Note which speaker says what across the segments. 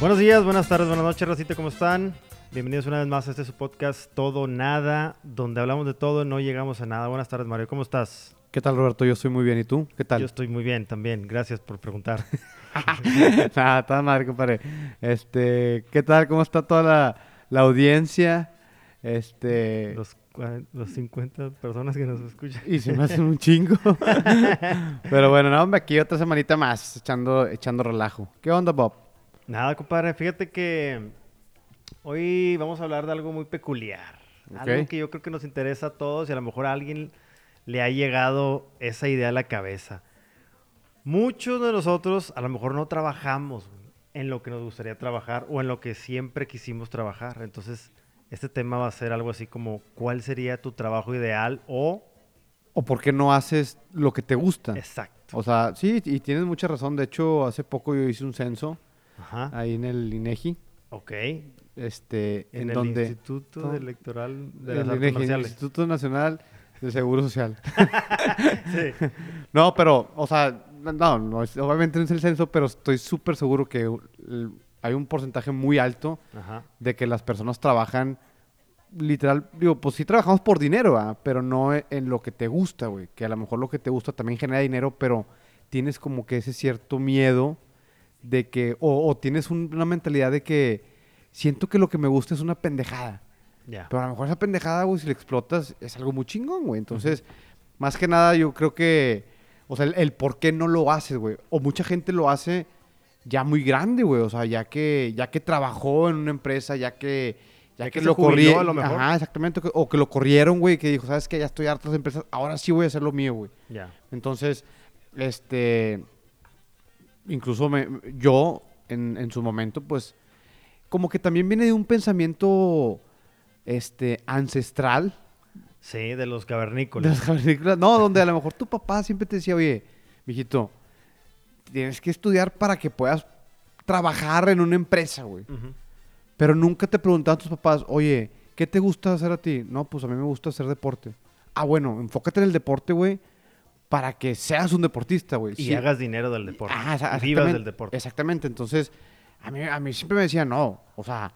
Speaker 1: Buenos días, buenas tardes, buenas noches, Rosita, ¿cómo están? Bienvenidos una vez más a este su podcast Todo Nada, donde hablamos de todo y no llegamos a nada. Buenas tardes, Mario, ¿cómo estás?
Speaker 2: ¿Qué tal, Roberto? Yo estoy muy bien. ¿Y tú? ¿Qué tal?
Speaker 1: Yo estoy muy bien también, gracias por preguntar.
Speaker 2: Nada, está madre, compadre. Este, ¿qué tal? ¿Cómo está toda la, la audiencia? Este...
Speaker 1: Los, los 50 personas que nos escuchan.
Speaker 2: Y se me hacen un chingo. Pero bueno, no, hombre, aquí otra semanita más, echando, echando relajo. ¿Qué onda, Bob?
Speaker 1: Nada, compadre, fíjate que hoy vamos a hablar de algo muy peculiar. Algo que yo creo que nos interesa a todos y a lo mejor a alguien le ha llegado esa idea a la cabeza. Muchos de nosotros a lo mejor no trabajamos en lo que nos gustaría trabajar o en lo que siempre quisimos trabajar. Entonces, este tema va a ser algo así como, ¿cuál sería tu trabajo ideal o...
Speaker 2: ¿O por qué no haces lo que te gusta?
Speaker 1: Exacto.
Speaker 2: O sea, sí, y tienes mucha razón. De hecho, hace poco yo hice un censo
Speaker 1: Ajá.
Speaker 2: ahí en el INEGI.
Speaker 1: Ok.
Speaker 2: Este, en,
Speaker 1: En, el
Speaker 2: donde...
Speaker 1: Instituto Electoral de
Speaker 2: el
Speaker 1: las Artes
Speaker 2: INEGI, el. Instituto Nacional del Seguro Social.
Speaker 1: Sí.
Speaker 2: No, pero, o sea, no, no obviamente no es el censo, pero estoy súper seguro que el- hay un porcentaje muy alto
Speaker 1: Ajá.
Speaker 2: de que las personas trabajan literal, digo, pues sí trabajamos por dinero, ¿verdad? pero no e- en lo que te gusta, güey, que a lo mejor lo que te gusta también genera dinero, pero tienes como que ese cierto miedo de que, o, o tienes un- una mentalidad de que siento que lo que me gusta es una pendejada.
Speaker 1: Ya.
Speaker 2: Pero a lo mejor esa pendejada, güey, si la explotas, es algo muy chingón, güey. Entonces, más que nada, yo creo que, o sea, el, el por qué no lo haces, güey. O mucha gente lo hace ya muy grande, güey. O sea, ya que, ya que trabajó en una empresa, ya que, ya que, lo corrieron. Ajá, exactamente. O que lo corrieron, güey, que dijo, ¿sabes qué? Ya estoy harto de empresas, ahora sí voy a hacer lo mío, güey.
Speaker 1: Ya.
Speaker 2: Entonces, este, incluso me, yo, en, en su momento, pues, como que también viene de un pensamiento, este, ancestral.
Speaker 1: Sí, de los
Speaker 2: De
Speaker 1: cavernícolas.
Speaker 2: las cavernícolas. No, donde a lo mejor tu papá siempre te decía, oye, mijito, tienes que estudiar para que puedas trabajar en una empresa, güey. Pero nunca te preguntaban tus papás, oye, ¿qué te gusta hacer a ti? No, pues a mí me gusta hacer deporte. Ah, bueno, enfócate en el deporte, güey, para que seas un deportista, güey.
Speaker 1: Y
Speaker 2: Sí.
Speaker 1: hagas dinero del deporte.
Speaker 2: Ah,
Speaker 1: Vivas del deporte.
Speaker 2: Exactamente. Entonces, a mí, a mí siempre me decían, no, o sea,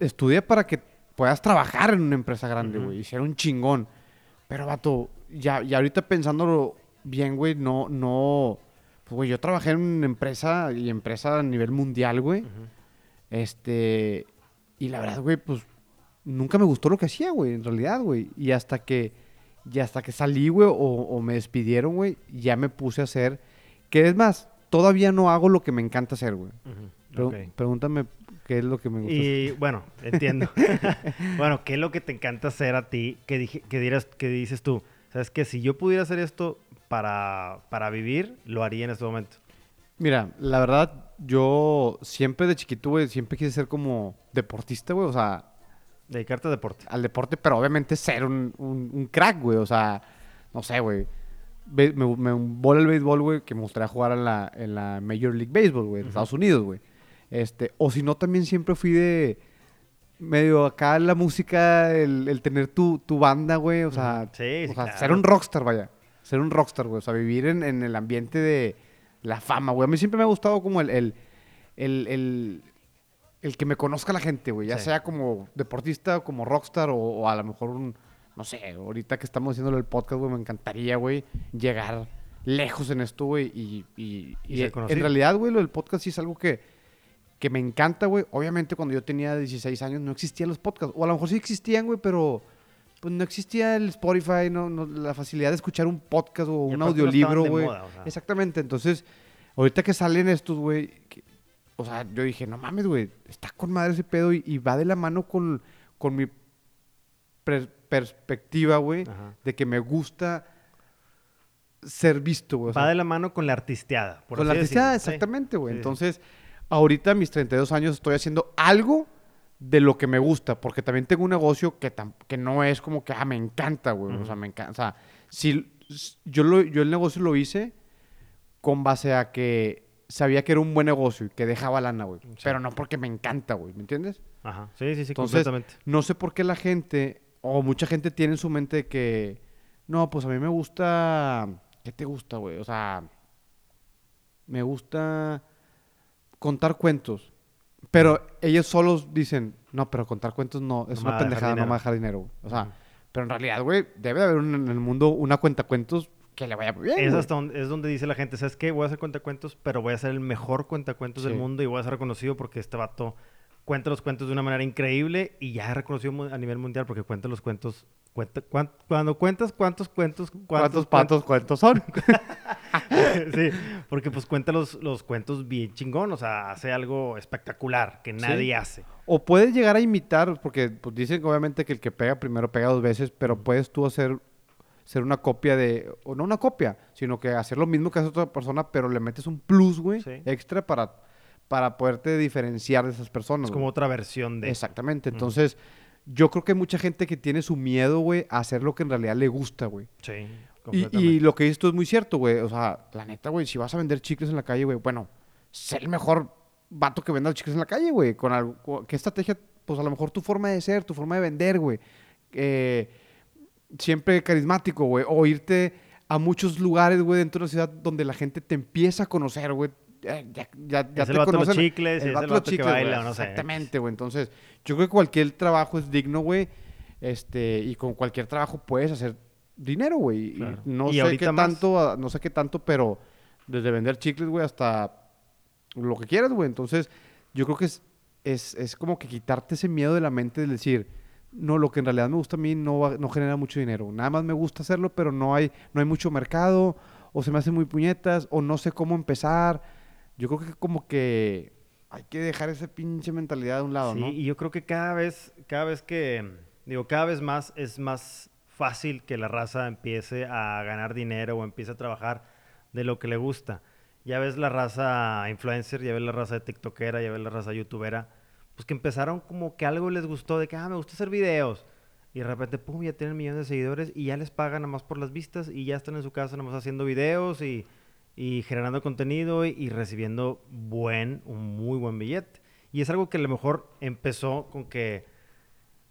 Speaker 2: estudia para que puedas trabajar en una empresa grande, güey, y ser un chingón. Pero, vato, ya, ya ahorita pensándolo bien, güey, no, no, pues, güey, yo trabajé en una empresa y empresa a nivel mundial, güey. Este, y la verdad, güey, pues nunca me gustó lo que hacía, güey, en realidad, güey. Y hasta que, y hasta que salí, güey, o, o me despidieron, güey, ya me puse a hacer, que es más, todavía no hago lo que me encanta hacer, güey. Pregúntame qué es lo que me gusta. hacer.
Speaker 1: Y bueno, entiendo. bueno, ¿qué es lo que te encanta hacer a ti? Que, dije, que, dirás, que dices tú, ¿sabes que Si yo pudiera hacer esto para, para vivir, lo haría en este momento.
Speaker 2: Mira, la verdad, yo siempre de chiquito, güey, siempre quise ser como deportista, güey, o sea,
Speaker 1: Dedicarte a deporte.
Speaker 2: al deporte, pero obviamente ser un, un- un crack, güey. O sea, no sé, güey. Me, me bola el béisbol, güey, que me gustaría jugar en la, en la Major League Baseball, güey, en. Estados Unidos, güey. Este, o si no, también siempre fui de medio acá la música, el, el tener tu, tu banda, güey. O sea,
Speaker 1: Ujú. Sí,
Speaker 2: o
Speaker 1: sí,
Speaker 2: sea,
Speaker 1: claro.
Speaker 2: ser un rockstar, vaya. Ser un rockstar, güey. O sea, vivir en, en el ambiente de la fama, güey. A mí siempre me ha gustado como el, el, el, el- el que me conozca la gente, güey. Ya
Speaker 1: Sí.
Speaker 2: sea como deportista, como rockstar o, o a lo mejor un, no sé, ahorita que estamos haciendo el podcast, güey, me encantaría, güey, llegar lejos en esto, güey. Y, y,
Speaker 1: Y
Speaker 2: y en realidad, güey, lo del podcast sí es algo que, que me encanta, güey. Obviamente cuando yo tenía 16 años no existían los podcasts. O a lo mejor sí existían, güey, pero pues no existía el Spotify, no, no- la facilidad de escuchar un podcast o
Speaker 1: Y
Speaker 2: un
Speaker 1: no
Speaker 2: audiolibro, güey.
Speaker 1: moda, o sea.
Speaker 2: Exactamente, entonces, ahorita que salen estos, güey, o sea, yo dije, no mames, güey, está con madre ese pedo y, y va de la mano con, con mi per- perspectiva, güey, de que me gusta ser visto, güey. o sea,
Speaker 1: Va de la mano con la artisteada. Por
Speaker 2: con la artisteada,
Speaker 1: decirlo.
Speaker 2: Exactamente, güey.
Speaker 1: Sí, sí.
Speaker 2: Entonces, ahorita a mis 32 años estoy haciendo algo de lo que me gusta, porque también tengo un negocio que, que no es como que, ah, me encanta, güey. O sea, me encanta. O sea, si, yo, lo, yo el negocio lo hice con base a que sabía que era un buen negocio y que dejaba lana, güey.
Speaker 1: Sí.
Speaker 2: Pero no porque me encanta, güey. ¿Me entiendes?
Speaker 1: Ajá. Sí, sí, sí,
Speaker 2: Entonces,
Speaker 1: completamente.
Speaker 2: No sé por qué la gente, o mucha gente tiene en su mente que No, pues a mí me gusta. ¿Qué te gusta, güey? O sea. Me gusta contar cuentos. Pero ellos solos dicen, no, pero contar cuentos no, es
Speaker 1: No
Speaker 2: una pendejada, no me
Speaker 1: dinero".
Speaker 2: va a dejar dinero. güey". O sea, pero en realidad, güey, debe de haber un- en el mundo una cuenta cuentos que le vaya muy bien.
Speaker 1: Es, hasta donde, es donde dice la gente, ¿sabes qué? Voy a hacer cuentacuentos, pero voy a ser el mejor cuentacuentos del
Speaker 2: Sí.
Speaker 1: mundo y voy a ser reconocido porque este vato cuenta los cuentos de una manera increíble y ya es reconocido a nivel mundial porque cuenta los cuentos. Cuenta, cuan- cuando cuentas cuántos cuentos,
Speaker 2: ¿Cuántos
Speaker 1: cuántos,
Speaker 2: patos cuentos son?
Speaker 1: sí, porque pues cuenta los, los cuentos bien chingón, o sea, hace algo espectacular que nadie hace.
Speaker 2: O puedes llegar a imitar, porque pues, dicen que obviamente que el que pega primero pega dos veces, pero puedes tú hacer ser una copia de, o no una copia, sino que hacer lo mismo que hace otra persona, pero le metes un plus, güey,
Speaker 1: Sí.
Speaker 2: extra para, para poderte diferenciar de esas personas.
Speaker 1: Es como
Speaker 2: güey.
Speaker 1: otra versión de...
Speaker 2: Exactamente. Entonces, yo creo que hay mucha gente que tiene su miedo, güey, a hacer lo que en realidad le gusta, güey.
Speaker 1: Sí,
Speaker 2: Y, y lo que dices tú es muy cierto, güey. O sea, la neta, güey, si vas a vender chicles en la calle, güey, bueno, ser el mejor vato que venda los chicles en la calle, güey. Con algo, ¿Qué estrategia? Pues a lo mejor tu forma de ser, tu forma de vender, güey. Eh, siempre carismático, güey. O irte a muchos lugares, güey, dentro de la ciudad donde la gente te empieza a conocer, güey. Ya, ya, ya
Speaker 1: Es el
Speaker 2: te
Speaker 1: vato de los
Speaker 2: conocen.
Speaker 1: chicles, y es el
Speaker 2: vato los
Speaker 1: vato que
Speaker 2: chicles,
Speaker 1: baila,
Speaker 2: güey,
Speaker 1: o no sé.
Speaker 2: Exactamente, güey. Entonces, yo creo que cualquier trabajo es digno, güey. Este, y con cualquier trabajo puedes hacer dinero, güey.
Speaker 1: Claro.
Speaker 2: No
Speaker 1: Y
Speaker 2: sé qué
Speaker 1: más-
Speaker 2: tanto, ah, no sé qué tanto, pero desde vender chicles, güey, hasta lo que quieras, güey. Entonces, yo creo que es, es, es como que quitarte ese miedo de la mente de decir, no, lo que en realidad me gusta a mí no, va- no genera mucho dinero. Nada más me gusta hacerlo, pero no hay, no hay mucho mercado, o se me hacen muy puñetas, o no sé cómo empezar. Yo creo que como que hay que dejar esa pinche mentalidad de un lado,
Speaker 1: Sí,
Speaker 2: ¿no?
Speaker 1: y yo creo que cada vez, cada vez que, digo, cada vez más es más fácil que la raza empiece a ganar dinero o empiece a trabajar de lo que le gusta. Ya ves la raza influencer, ya ves la raza de tiktokera, ya ves la raza youtubera, pues que empezaron como que algo les gustó de que, ah, me gusta hacer videos. Y de repente, pum, ya tienen millones de seguidores y ya les pagan nada más por las vistas y ya están en su casa nada más haciendo videos y, y generando contenido y, recibiendo buen, un muy buen billete. Y es algo que a lo mejor empezó con que,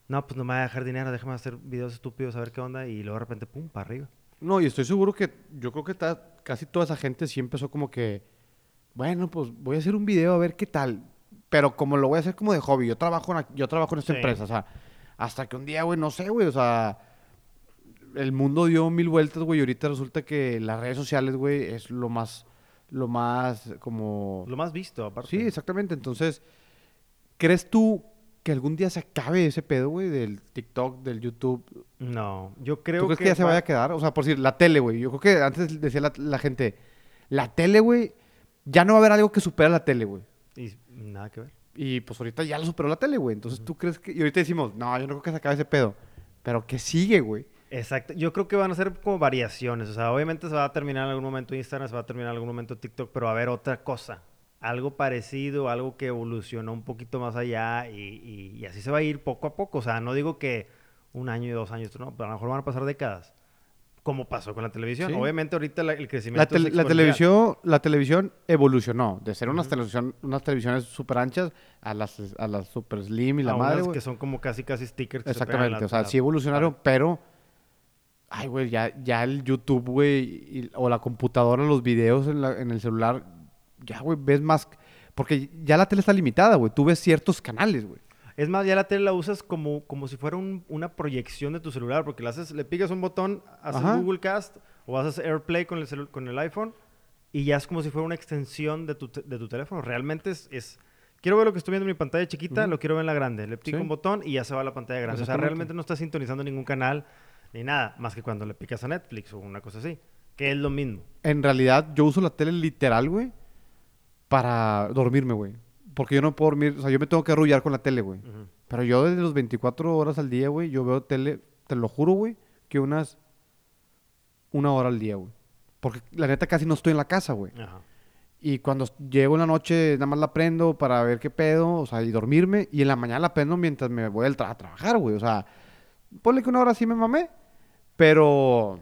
Speaker 1: no, pues no me va a dejar dinero, déjame hacer videos estúpidos a ver qué onda y luego de repente, pum, para arriba.
Speaker 2: No, y estoy seguro que yo creo que ta- casi toda esa gente sí empezó como que, bueno, pues voy a hacer un video a ver qué tal. Pero como lo voy a hacer como de hobby, yo trabajo en, yo trabajo en esta
Speaker 1: Sí.
Speaker 2: empresa, o sea, hasta que un día, güey, no sé, güey, o sea, el mundo dio mil vueltas, güey, y ahorita resulta que las redes sociales, güey, es lo más, lo más como...
Speaker 1: Lo más visto, aparte.
Speaker 2: Sí, exactamente. Entonces, ¿crees tú que algún día se acabe ese pedo, güey, del TikTok, del YouTube?
Speaker 1: No, yo creo
Speaker 2: ¿Tú crees que, ya se
Speaker 1: va-
Speaker 2: vaya a quedar? O sea, por decir, la tele, güey. Yo creo que antes decía la, la gente, la tele, güey, ya no va a haber algo que supera la tele, güey.
Speaker 1: Y nada que ver.
Speaker 2: Y pues ahorita ya lo superó la tele, güey. Entonces, ¿tú crees que...? Y ahorita decimos, no, yo no creo que se acabe ese pedo. Pero ¿qué sigue, güey?
Speaker 1: Exacto. Yo creo que van a ser como variaciones. O sea, obviamente se va a terminar en algún momento Instagram, se va a terminar en algún momento TikTok, pero va a haber otra cosa. Algo parecido, algo que evolucionó un poquito más allá y, y- y así se va a ir poco a poco. O sea, no digo que un año y dos años, no, pero a lo mejor van a pasar décadas. Como pasó con la televisión.
Speaker 2: Sí.
Speaker 1: Obviamente ahorita la- el
Speaker 2: La,
Speaker 1: crecimiento
Speaker 2: tel-
Speaker 1: es
Speaker 2: la televisión, la televisión evolucionó de ser unas,
Speaker 1: Ujú.
Speaker 2: televisión, unas televisiones súper anchas a las, a las super slim y la
Speaker 1: A
Speaker 2: madre,
Speaker 1: unas que son como casi casi stickers. que se pegan
Speaker 2: Exactamente,
Speaker 1: la-
Speaker 2: o sea,
Speaker 1: la-
Speaker 2: sí evolucionaron, pero... Ay, güey, ya, ya el YouTube, güey, o la computadora, los videos en, la- en el celular, ya, güey, ves más... Porque ya la tele está limitada, güey. Tú ves ciertos canales, güey.
Speaker 1: Es más, ya la tele la usas como, como si fuera un- una proyección de tu celular, porque le, haces, le picas un botón, haces
Speaker 2: Ajá.
Speaker 1: Google Cast o haces AirPlay con el, con el iPhone y ya es como si fuera una extensión de tu, de tu teléfono. Realmente es, es- Quiero ver lo que estoy viendo en mi pantalla chiquita, lo quiero ver en la grande. Le pico
Speaker 2: Sí.
Speaker 1: un botón y ya se va a la pantalla grande. O sea, realmente no estás sintonizando ningún canal ni nada, más que cuando le picas a Netflix o una cosa así, que es lo mismo.
Speaker 2: En realidad, yo uso la tele literal, güey, para dormirme, güey. Porque yo no puedo dormir, o sea, yo me tengo que arrullar con la tele, güey. Pero yo desde los 24 horas al día, güey, yo veo tele, te lo juro, güey, que unas una hora al día, güey. Porque la neta casi no estoy en la casa, güey.
Speaker 1: Ajá.
Speaker 2: Y cuando llego en la noche, nada más la prendo para ver qué pedo, o sea, y dormirme. Y en la mañana la prendo mientras me voy tra- a trabajar, güey. O sea, ponle que una hora sí me mamé, pero...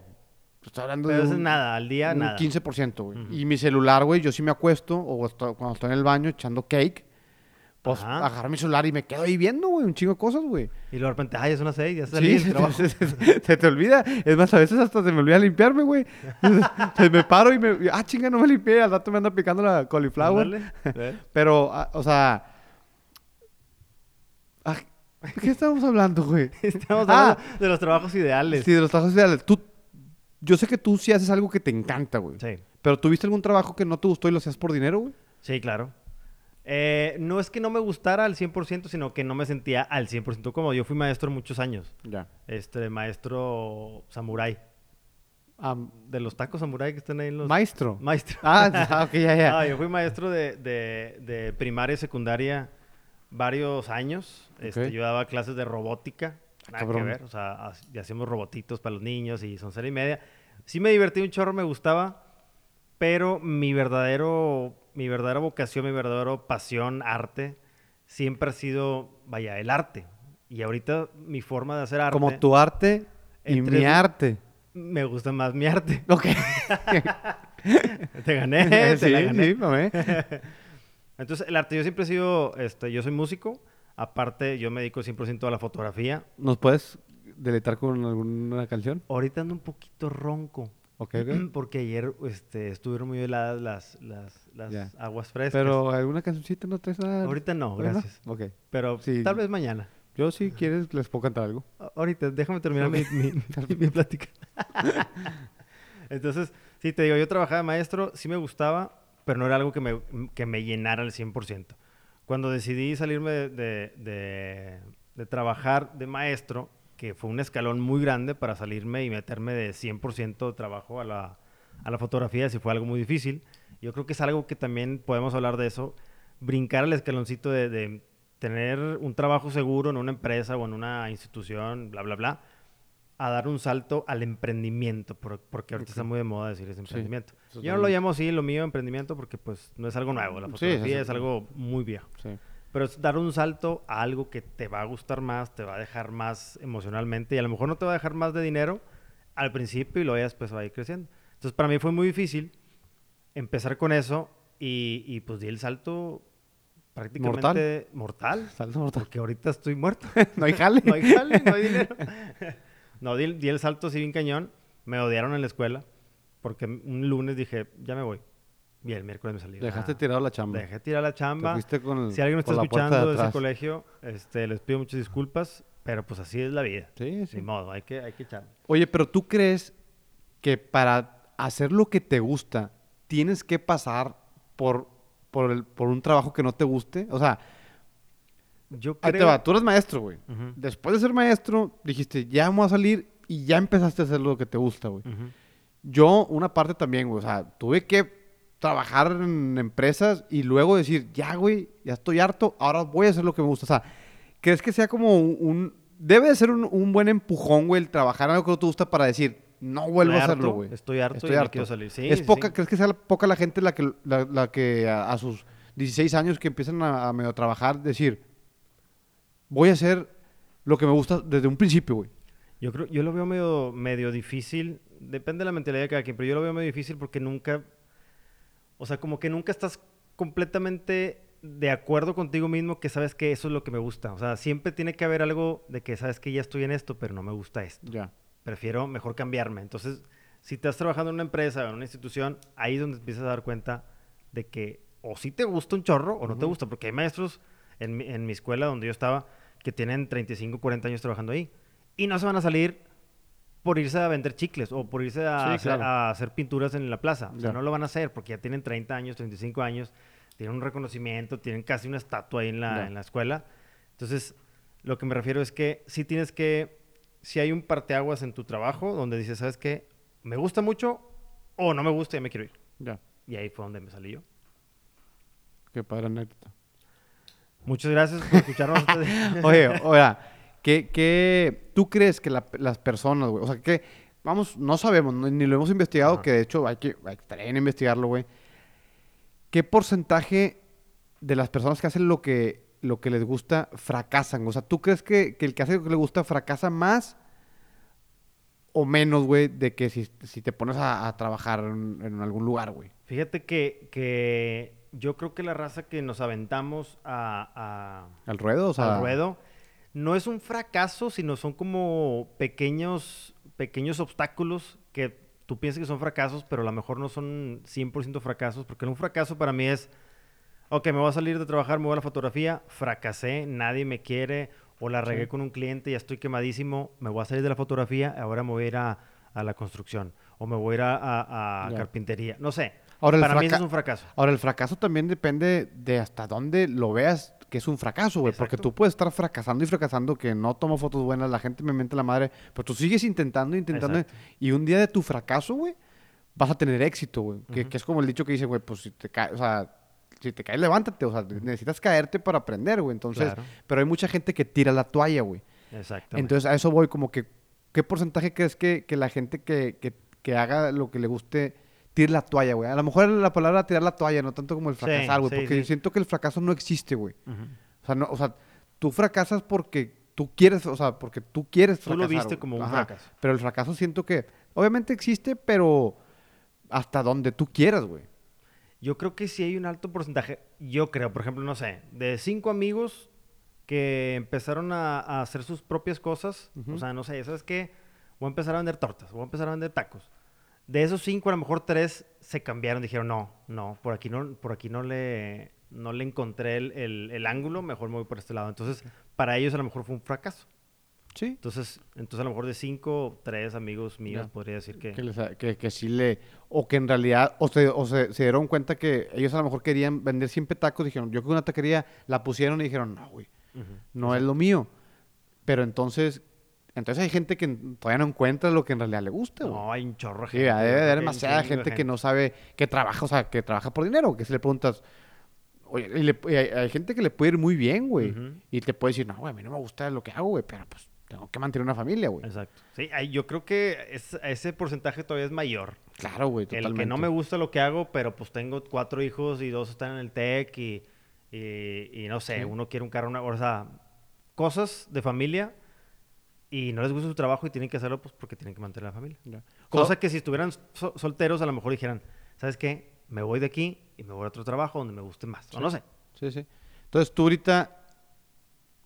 Speaker 2: Estoy hablando
Speaker 1: Pero
Speaker 2: de
Speaker 1: eso es nada, al día
Speaker 2: un
Speaker 1: nada.
Speaker 2: 15%, güey. Y mi celular, güey, yo sí me acuesto, o estoy- cuando estoy en el baño echando cake, pues
Speaker 1: Ajá.
Speaker 2: agarro mi celular y me quedo ahí viendo, güey, un chingo de cosas, güey.
Speaker 1: Y luego de repente, ay, es una seis, ya salí
Speaker 2: Sí,
Speaker 1: del
Speaker 2: se,
Speaker 1: trabajo.
Speaker 2: se- se- se te olvida. Es más, a veces hasta se me olvida limpiarme, güey. Entonces, me paro y me... Ah, chinga, no me limpié. Al rato me anda picando la cauliflower. Pero, ah, o sea... ah, ¿De qué estamos hablando, güey?
Speaker 1: Estamos
Speaker 2: Ah.
Speaker 1: hablando de los trabajos ideales.
Speaker 2: Sí, de los trabajos ideales. Tú, yo sé que tú sí haces algo que te encanta, güey.
Speaker 1: Sí,
Speaker 2: Pero ¿tuviste algún trabajo que no te gustó y lo hacías por dinero, güey?
Speaker 1: sí, claro. Eh, no es que no me gustara al 100%, sino que no me sentía al 100% cómodo. Yo fui maestro muchos años.
Speaker 2: Ya.
Speaker 1: Este, maestro samurái. De los tacos samurái que están ahí en los...
Speaker 2: maestro.
Speaker 1: Maestro.
Speaker 2: Ah, ah, ok, ya, ya.
Speaker 1: Ah, yo fui maestro de, de- de primaria y secundaria varios años. Este,
Speaker 2: Ok.
Speaker 1: yo daba clases de robótica. Nada que
Speaker 2: cabrón.
Speaker 1: ver. O sea, y hacíamos robotitos para los niños y son seis y media. Sí me divertí un chorro, me gustaba. Pero mi verdadero, mi verdadera vocación, mi verdadera pasión, arte, siempre ha sido, vaya, el arte. Y ahorita mi forma de hacer arte...
Speaker 2: Como tu arte y mi arte.
Speaker 1: Me gusta más mi arte.
Speaker 2: Ok.
Speaker 1: Te gané, te
Speaker 2: sí,
Speaker 1: la gané.
Speaker 2: sí, mamé.
Speaker 1: Entonces, el arte, yo siempre he sido, este, yo soy músico, aparte yo me dedico 100% a la fotografía.
Speaker 2: ¿Nos puedes deleitar con alguna canción?
Speaker 1: Ahorita ando un poquito ronco,
Speaker 2: Ok, ok.
Speaker 1: porque ayer este, estuvieron muy heladas las, las, las
Speaker 2: Ya.
Speaker 1: aguas frescas.
Speaker 2: Pero alguna cancioncita no traes nada.
Speaker 1: Ahorita no, gracias.
Speaker 2: Ok.
Speaker 1: Pero
Speaker 2: Sí.
Speaker 1: tal vez mañana.
Speaker 2: Yo si quieres les puedo cantar algo.
Speaker 1: A- Ahorita, déjame terminar mi, mi, mi- mi plática. Entonces, sí, te digo, yo trabajaba de maestro, sí me gustaba, pero no era algo que me, que me llenara al 100%. Cuando decidí salirme de, de- trabajar de maestro, que fue un escalón muy grande para salirme y meterme de 100% de trabajo a la, a la fotografía, sí fue algo muy difícil. Yo creo que es algo que también podemos hablar de eso, brincar al escaloncito de tener un trabajo seguro en una empresa o en una institución, bla, bla, bla, a dar un salto al emprendimiento, por- porque ahorita
Speaker 2: Ok.
Speaker 1: está muy de moda decir ese emprendimiento.
Speaker 2: eso
Speaker 1: Yo no lo llamo así, lo mío emprendimiento, porque pues no es algo nuevo, la
Speaker 2: Sí,
Speaker 1: fotografía
Speaker 2: es-
Speaker 1: es algo muy viejo.
Speaker 2: Sí.
Speaker 1: Pero es dar un salto a algo que te va a gustar más, te va a dejar más emocionalmente y a lo mejor no te va a dejar más de dinero al principio y luego ya después va a ir creciendo. Entonces para mí fue muy difícil empezar con eso y, y, pues di el salto prácticamente mortal,
Speaker 2: Salto mortal.
Speaker 1: porque ahorita estoy muerto.
Speaker 2: no hay jale.
Speaker 1: no hay jale, no hay dinero. No, di, el- di el salto así bien cañón. Me odiaron en la escuela porque un lunes dije, ya me voy. Y el miércoles me salí.
Speaker 2: Dejaste
Speaker 1: Ah,
Speaker 2: tirado la chamba.
Speaker 1: Dejé tirar la chamba.
Speaker 2: fuiste con el-
Speaker 1: Si alguien me está escuchando de, ese colegio, este, les pido muchas disculpas, pero pues así es la vida.
Speaker 2: Sí, sí.
Speaker 1: Ni modo, hay que, hay que.
Speaker 2: Oye, pero tú crees que para hacer lo que te gusta tienes que pasar por, por, el, por un trabajo que no te guste? O sea,
Speaker 1: Yo
Speaker 2: ahí
Speaker 1: creo...
Speaker 2: te va, tú eres maestro, güey.
Speaker 1: Ujú,
Speaker 2: Después de ser maestro, dijiste, ya vamos a salir y ya empezaste a hacer lo que te gusta, güey.
Speaker 1: ujú.
Speaker 2: Yo, una parte también, güey. O sea, tuve que trabajar en empresas y luego decir, ya, güey, ya estoy harto, ahora voy a hacer lo que me gusta. O sea, ¿crees que sea como un... un- debe de ser un, un buen empujón, güey, el trabajar en algo que no te gusta para decir, no vuelvo a hacerlo, güey.
Speaker 1: Estoy harto
Speaker 2: Estoy
Speaker 1: y
Speaker 2: harto.
Speaker 1: quiero salir. Sí,
Speaker 2: es
Speaker 1: sí,
Speaker 2: poca,
Speaker 1: sí.
Speaker 2: ¿crees que sea poca la gente la que, la, la que a, a sus 16 años que empiezan a, a medio trabajar, decir, voy a hacer lo que me gusta desde un principio, güey?
Speaker 1: Yo creo, yo lo veo medio, medio difícil. Depende de la mentalidad de cada quien, pero yo lo veo medio difícil porque nunca, o sea, como que nunca estás completamente de acuerdo contigo mismo que sabes que eso es lo que me gusta. O sea, siempre tiene que haber algo de que sabes que ya estoy en esto, pero no me gusta esto.
Speaker 2: Ya.
Speaker 1: Prefiero mejor cambiarme. Entonces, si estás trabajando en una empresa o en una institución, ahí es donde empiezas a dar cuenta de que o sí te gusta un chorro o no te gusta, porque hay maestros en mi, en mi escuela donde yo estaba que tienen 35, 40 años trabajando ahí y no se van a salir por irse a vender chicles o por irse a,
Speaker 2: Sí,
Speaker 1: hacer,
Speaker 2: claro.
Speaker 1: a hacer pinturas en la plaza. O sea,
Speaker 2: Ya.
Speaker 1: no lo van a hacer porque ya tienen 30 años, 35 años, tienen un reconocimiento, tienen casi una estatua ahí en la,
Speaker 2: Ya.
Speaker 1: en la escuela. Entonces, lo que me refiero es que sí tienes que, si hay un parteaguas en tu trabajo donde dices, ¿sabes qué? Me gusta mucho o no me gusta y me quiero ir.
Speaker 2: Ya.
Speaker 1: Y ahí fue donde me salí yo.
Speaker 2: Qué padre anécdota.
Speaker 1: Muchas gracias por escucharnos.
Speaker 2: Oye, oiga, ¿qué, qué, tú crees que la- las personas, güey? O sea, que, vamos, no sabemos, ni lo hemos investigado,
Speaker 1: Ajá.
Speaker 2: que de hecho hay que, hay que investigarlo, güey. ¿Qué porcentaje de las personas que hacen lo que, lo que les gusta fracasan? O sea, ¿tú crees que, que el que hace lo que le gusta fracasa más o menos, güey, de que si, si te pones a, a trabajar en, en algún lugar, güey?
Speaker 1: Fíjate que, que yo creo que la raza que nos aventamos a,
Speaker 2: ¿Al ruedo? O sea,
Speaker 1: al ruedo no es un fracaso, sino son como pequeños, pequeños obstáculos que tú piensas que son fracasos, pero a lo mejor no son 100% fracasos, porque un fracaso para mí es, ok, me voy a salir de trabajar, me voy a la fotografía, fracasé, nadie me quiere, o la regué
Speaker 2: Sí.
Speaker 1: con un cliente, ya estoy quemadísimo, me voy a salir de la fotografía, ahora me voy a ir a, a la construcción, o me voy a ir a, a- a carpintería, no sé.
Speaker 2: Ahora, el
Speaker 1: para mí eso es un fracaso.
Speaker 2: Ahora, el fracaso también depende de hasta dónde lo veas que es un fracaso, güey. Porque
Speaker 1: Exacto.
Speaker 2: tú puedes estar fracasando y fracasando, que no tomo fotos buenas, la gente me mente la madre, pero tú sigues intentando, intentando.
Speaker 1: Exacto.
Speaker 2: Y un día de tu fracaso, güey, vas a tener éxito, güey. que, es como el dicho que dice, güey, pues si te caes, o sea, si te caes, levántate. O sea, necesitas caerte para aprender, güey. Entonces,
Speaker 1: Claro.
Speaker 2: pero hay mucha gente que tira la toalla, güey.
Speaker 1: Exactamente.
Speaker 2: Entonces, a eso voy, como que, ¿qué porcentaje crees que, que la gente que, que, que haga lo que le guste tire la toalla, güey? A lo mejor la palabra tirar la toalla, no tanto como el fracasar, güey,
Speaker 1: sí,
Speaker 2: porque
Speaker 1: sí.
Speaker 2: siento que el fracaso no existe, güey. O sea, no, o sea, tú fracasas porque tú quieres, o sea, porque tú quieres
Speaker 1: Tú lo
Speaker 2: fracasar,
Speaker 1: viste
Speaker 2: güey.
Speaker 1: como un
Speaker 2: Ajá.
Speaker 1: fracaso.
Speaker 2: Pero el fracaso siento que, obviamente existe, pero hasta donde tú quieras, güey.
Speaker 1: Yo creo que sí hay un alto porcentaje. Yo creo, por ejemplo, no sé, de cinco amigos que empezaron a, a hacer sus propias cosas. O sea, no sé, ¿sabes qué? Voy a empezar a vender tortas, voy a empezar a vender tacos. De esos cinco, a lo mejor tres se cambiaron. Dijeron, no, no, por aquí no, por aquí no le, no le encontré el, el- el ángulo, mejor me voy por este lado. Entonces, para ellos a lo mejor fue un fracaso.
Speaker 2: Sí.
Speaker 1: Entonces, entonces a lo mejor de cinco, tres amigos míos podría decir que...
Speaker 2: Que, les ha- que, que sí le... O que en realidad... O, se, o se, se dieron cuenta que ellos a lo mejor querían vender siempre tacos. Dijeron, yo creo que una taquería la pusieron y dijeron, no, güey, no es lo mío. Pero entonces... Entonces hay gente que todavía no encuentra lo que en realidad le gusta, güey.
Speaker 1: No, hay un chorro de
Speaker 2: Sí,
Speaker 1: gente.
Speaker 2: debe
Speaker 1: yo
Speaker 2: de
Speaker 1: creo
Speaker 2: haber demasiada
Speaker 1: de
Speaker 2: gente, que no sabe que trabaja, o sea, que trabaja por dinero, que si le preguntas, oye, y le- y hay, hay gente que le puede ir muy bien, güey,
Speaker 1: Ujú.
Speaker 2: y te puede decir, no, güey, a mí no me gusta lo que hago, güey, pero pues tengo que mantener una familia, güey.
Speaker 1: Exacto. Sí, yo creo que es- ese porcentaje todavía es mayor.
Speaker 2: Claro, güey,
Speaker 1: El
Speaker 2: totalmente.
Speaker 1: que no me gusta lo que hago, pero pues tengo cuatro hijos y dos están en el TEC y, y, y no sé,
Speaker 2: Sí.
Speaker 1: uno quiere un carro, una, o sea, cosas de familia y no les gusta su trabajo y tienen que hacerlo pues porque tienen que mantener a la familia. Cosa que si estuvieran so- solteros a lo mejor dijeran, ¿sabes qué? Me voy de aquí y me voy a otro trabajo donde me guste más. O
Speaker 2: Sí.
Speaker 1: no sé.
Speaker 2: Sí, sí. Entonces tú ahorita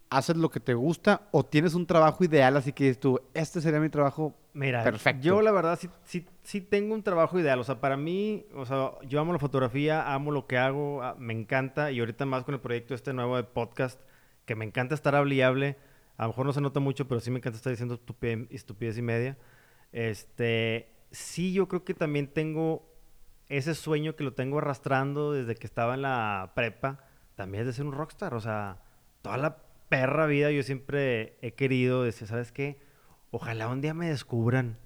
Speaker 2: haces lo que te gusta o tienes un trabajo ideal, así que dices tú, este sería mi trabajo.
Speaker 1: Mira,
Speaker 2: Perfecto.
Speaker 1: yo la verdad sí, sí, sí tengo un trabajo ideal. O sea, para mí, o sea, yo amo la fotografía, amo lo que hago, ah, me encanta. Y ahorita más con el proyecto este nuevo de podcast, que me encanta estar hable y hable. A lo mejor no se nota mucho, pero sí me encanta estar diciendo estupidez, estupidez y media. Este, sí, yo creo que también tengo ese sueño que lo tengo arrastrando desde que estaba en la prepa. También es de ser un rockstar. O sea, toda la perra vida yo siempre he querido decir, ¿sabes qué? Ojalá un día me descubran.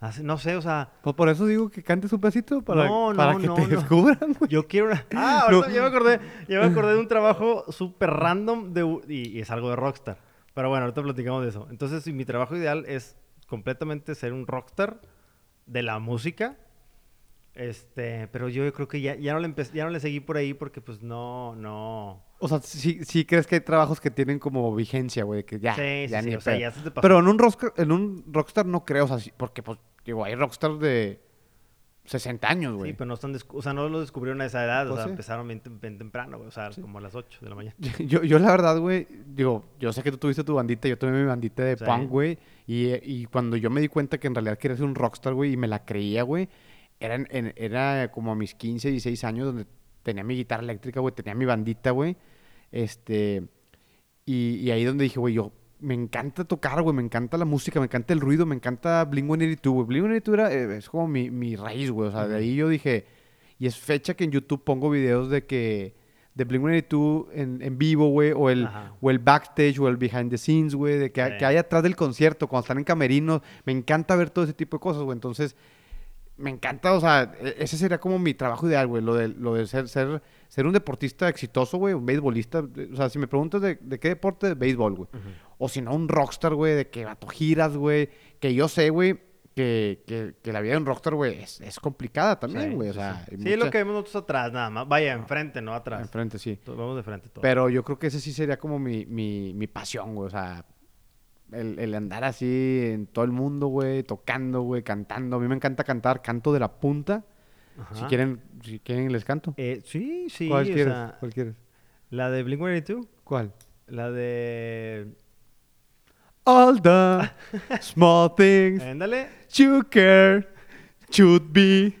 Speaker 1: Así- no sé, o sea,
Speaker 2: Pues por eso digo que cantes un pedacito para,
Speaker 1: No, no,
Speaker 2: para que
Speaker 1: no,
Speaker 2: te descubran, güey.
Speaker 1: yo quiero una... Ah,
Speaker 2: No.
Speaker 1: ahorita ya me acordé, ya me acordé de un trabajo súper random de, y es algo de rockstar. Pero bueno, ahorita platicamos de eso. Entonces, sí, mi trabajo ideal es completamente ser un rockstar de la música. Este, pero yo creo que ya, ya, no le ya no le seguí por ahí porque pues no, no...
Speaker 2: O sea, sí, sí crees que hay trabajos que tienen como vigencia, güey, que ya,
Speaker 1: sí, sí,
Speaker 2: ya
Speaker 1: sí,
Speaker 2: ni
Speaker 1: o sea,
Speaker 2: pedo.
Speaker 1: ya se te pasó.
Speaker 2: Pero en un, rockstar, en un rockstar no creo, o sea, sí, porque pues, digo, hay rockstars de 60 años, güey.
Speaker 1: Sí, pero no están, o sea, no lo descubrieron a esa edad, o
Speaker 2: Pues
Speaker 1: sea,
Speaker 2: sí.
Speaker 1: empezaron bien, tem- bien temprano, güey, o sea,
Speaker 2: Sí.
Speaker 1: como a las 8 de la mañana.
Speaker 2: Yo, yo la verdad, güey, digo, yo sé que tú tuviste tu bandita, yo tuve mi bandita de
Speaker 1: Sí.
Speaker 2: punk, güey, y, y cuando yo me di cuenta que en realidad quería ser un rockstar, güey, y me la creía, güey, era, en- era como a mis 15, 16 años donde tenía mi guitarra eléctrica, güey, tenía mi bandita, güey, este, y, y ahí donde dije, güey, yo, me encanta tocar, güey, me encanta la música, me encanta el ruido, me encanta Blink-182, güey, Blink-182 era, eh, es como mi, mi raíz, güey, o sea, de ahí yo dije, y es fecha que en YouTube pongo videos de que, de Blink-182 en, en vivo, güey, o el,
Speaker 1: Ajá.
Speaker 2: o el backstage o el behind the scenes, güey, de que,
Speaker 1: Sí.
Speaker 2: que hay atrás del concierto, cuando están en camerinos. Me encanta ver todo ese tipo de cosas, güey. Entonces, me encanta, o sea, e- ese sería como mi trabajo ideal, güey, lo de, lo de ser, ser, ser un deportista exitoso, güey, un beisbolista. O sea, si me preguntas de, de qué deporte, de béisbol, güey. O si no, un rockstar, güey, de que vato giras, güey. Que yo sé, güey, que, que, que la vida de un rockstar, güey, es, es complicada también, güey.
Speaker 1: sí,
Speaker 2: o sea,
Speaker 1: sí. Sí, es lo
Speaker 2: mucha-
Speaker 1: que vemos nosotros atrás, nada más. Vaya, enfrente, no atrás.
Speaker 2: Enfrente, sí.
Speaker 1: Vamos de frente todo.
Speaker 2: Pero yo creo que ese sí sería como mi, mi, mi pasión, güey. O sea, el, el andar así en todo el mundo, güey, tocando, güey, cantando. A mí me encanta cantar, canto de la punta. Si
Speaker 1: Ajá.
Speaker 2: quieren, si quieren les canto.
Speaker 1: Eh, sí, sí.
Speaker 2: ¿Cuál quieres?
Speaker 1: sea,
Speaker 2: ¿Cuál quieres?
Speaker 1: la de Blink-182.
Speaker 2: ¿Cuál?
Speaker 1: La de...
Speaker 2: All the small things
Speaker 1: Ándale.
Speaker 2: you care should be.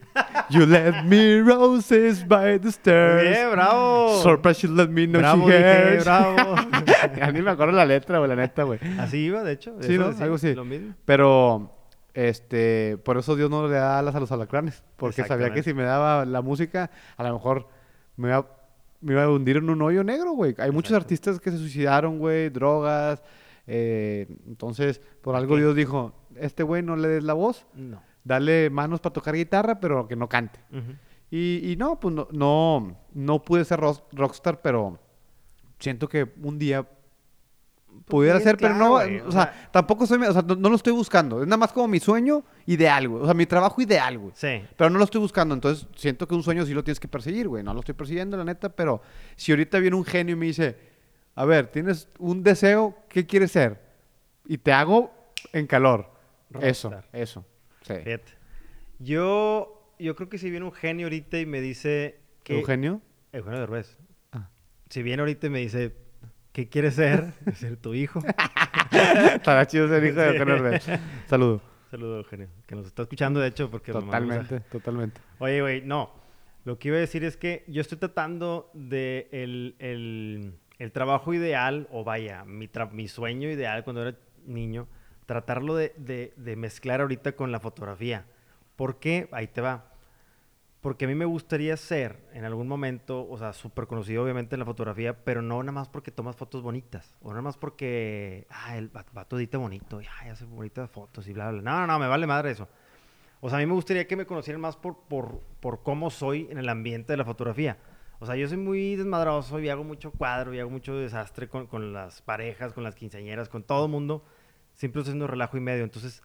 Speaker 2: You let me roses by the stairs.
Speaker 1: Bien, bravo.
Speaker 2: Surprise, you let me know
Speaker 1: bravo,
Speaker 2: she
Speaker 1: dije, bravo.
Speaker 2: A mí me acuerdo la letra, güey, la neta, güey.
Speaker 1: Así iba, de hecho.
Speaker 2: Sí, ¿no? Algo así.
Speaker 1: Lo mismo.
Speaker 2: Pero, este, por eso Dios no le da alas a los alacranes. Porque sabía que si me daba la música, a lo mejor me iba, me iba a hundir en un hoyo negro, güey. Hay muchos artistas que se suicidaron, güey, drogas. eh, entonces, por algo. Dios dijo, este güey no le des la voz,
Speaker 1: No.
Speaker 2: dale manos para tocar guitarra, pero que no cante. Y, y no, pues no, no, no pude ser rock- rockstar, pero siento que un día pudiera ser, pero no,
Speaker 1: güey,
Speaker 2: o
Speaker 1: o
Speaker 2: sea,
Speaker 1: sea-
Speaker 2: tampoco soy, o sea, no, no lo estoy buscando. Es nada más como mi sueño ideal, güey. O sea, mi trabajo ideal, güey.
Speaker 1: Sí.
Speaker 2: Pero no lo estoy buscando, entonces siento que un sueño sí lo tienes que perseguir, güey. No lo estoy persiguiendo, la neta, pero si ahorita viene un genio y me dice, a ver, tienes un deseo, ¿qué quieres ser? Y te hago en calor. Eso, eso. Sí.
Speaker 1: Fíjate. Yo, yo creo que si viene un genio ahorita y me dice que...
Speaker 2: ¿Eugenio?
Speaker 1: Eugenio Derbez.
Speaker 2: Ah.
Speaker 1: Si viene ahorita y me dice, ¿qué quieres ser? ser tu hijo.
Speaker 2: Estará chido ser hijo de. Eugenio Derbez. Saludo.
Speaker 1: Saludo, Eugenio. Que nos está escuchando, de hecho, porque... un mensaje.
Speaker 2: Totalmente, totalmente.
Speaker 1: Oye, güey, no. Lo que iba a decir es que yo estoy tratando de el, el- el trabajo ideal, o vaya, mi, tra- mi sueño ideal cuando era niño, tratarlo de, de- de mezclar ahorita con la fotografía. ¿Por qué? Ahí te va. Porque a mí me gustaría ser en algún momento, o sea, súper conocido obviamente en la fotografía, pero no nada más porque tomas fotos bonitas, o nada más porque, ah, el va- vato edita bonito, y ay, hace bonitas fotos y bla, bla. No, no, no, me vale madre eso. O sea, a mí me gustaría que me conocieran más por, por, por cómo soy en el ambiente de la fotografía. O sea, yo soy muy desmadroso y hago mucho cuadro y hago mucho desastre con, con las parejas, con las quinceañeras, con todo el mundo. Siempre haciendo relajo y medio. Entonces,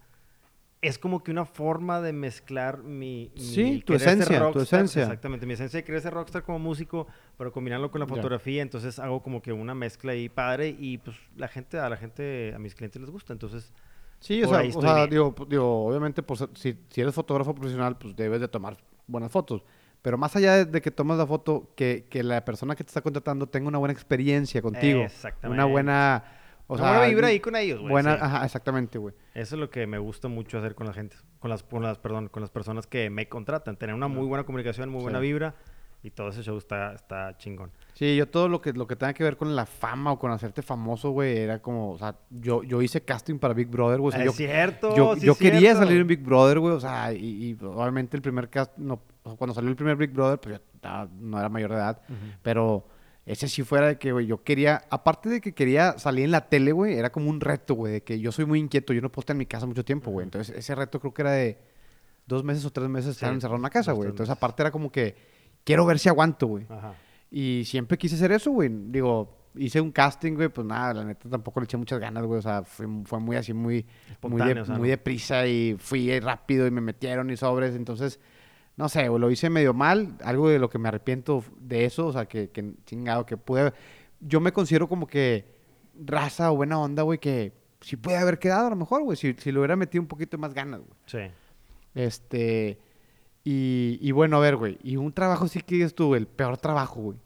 Speaker 1: es como que una forma de mezclar mi... mi
Speaker 2: Sí, tu esencia, tu
Speaker 1: rockstar,
Speaker 2: esencia.
Speaker 1: Exactamente, mi esencia de querer ser rockstar como músico, pero combinarlo con la fotografía. Entonces, hago como que una mezcla ahí padre y pues la gente, a la gente, a mis clientes les gusta. Entonces,
Speaker 2: Sí, o sea, o sea,
Speaker 1: bien.
Speaker 2: digo, obviamente, ser- si, si eres fotógrafo profesional, pues debes de tomar buenas fotos. Pero más allá de, de que tomas la foto, que, que la persona que te está contratando tenga una buena experiencia contigo.
Speaker 1: Exactamente.
Speaker 2: Una buena... O sea,
Speaker 1: buena vibra ahí con ellos, güey.
Speaker 2: buena,
Speaker 1: sí.
Speaker 2: ajá, exactamente, güey.
Speaker 1: Eso es lo que me gusta mucho hacer con la gente, con las, con las, perdón, con las personas que me contratan, tener una muy buena comunicación, muy buena
Speaker 2: Sí.
Speaker 1: vibra y todo ese show está, está chingón.
Speaker 2: Sí, yo todo lo que, lo que tenga que ver con la fama o con hacerte famoso, güey, era como, o sea, yo, yo hice casting para Big Brother, güey. o sea,
Speaker 1: es
Speaker 2: yo,
Speaker 1: cierto,
Speaker 2: yo,
Speaker 1: sí
Speaker 2: yo
Speaker 1: es
Speaker 2: quería
Speaker 1: cierto.
Speaker 2: salir en Big Brother, güey, o sea, y, y obviamente el primer cast, no, o sea, cuando salió el primer Big Brother, pues yo no era mayor de edad,
Speaker 1: Ujú.
Speaker 2: pero ese sí fuera de que, güey, yo quería, aparte de que quería salir en la tele, güey, era como un reto, güey, de que yo soy muy inquieto, yo no puedo estar en mi casa mucho tiempo, güey, entonces ese reto creo que era de dos meses o tres meses estar
Speaker 1: Sí,
Speaker 2: encerrado en una casa, güey, entonces aparte era como que quiero ver si aguanto, güey. Y siempre quise hacer eso, güey. Digo, hice un casting, güey, pues nada, la neta tampoco le eché muchas ganas, güey. O sea, fue, fue muy así, muy, muy, de,
Speaker 1: Espontáneo, o sea,
Speaker 2: muy
Speaker 1: ¿no?
Speaker 2: deprisa y fui rápido y me metieron y sobres. Entonces, no sé, lo hice medio mal. Algo de lo que me arrepiento de eso, o sea, que, que chingado, que pude... Yo me considero como que raza o buena onda, güey, que sí puede haber quedado a lo mejor, güey, si, si le hubiera metido un poquito más ganas, güey.
Speaker 1: Sí.
Speaker 2: Este. Y, y bueno, a ver, güey. Y un trabajo sí que dices tú, güey, el peor trabajo, güey.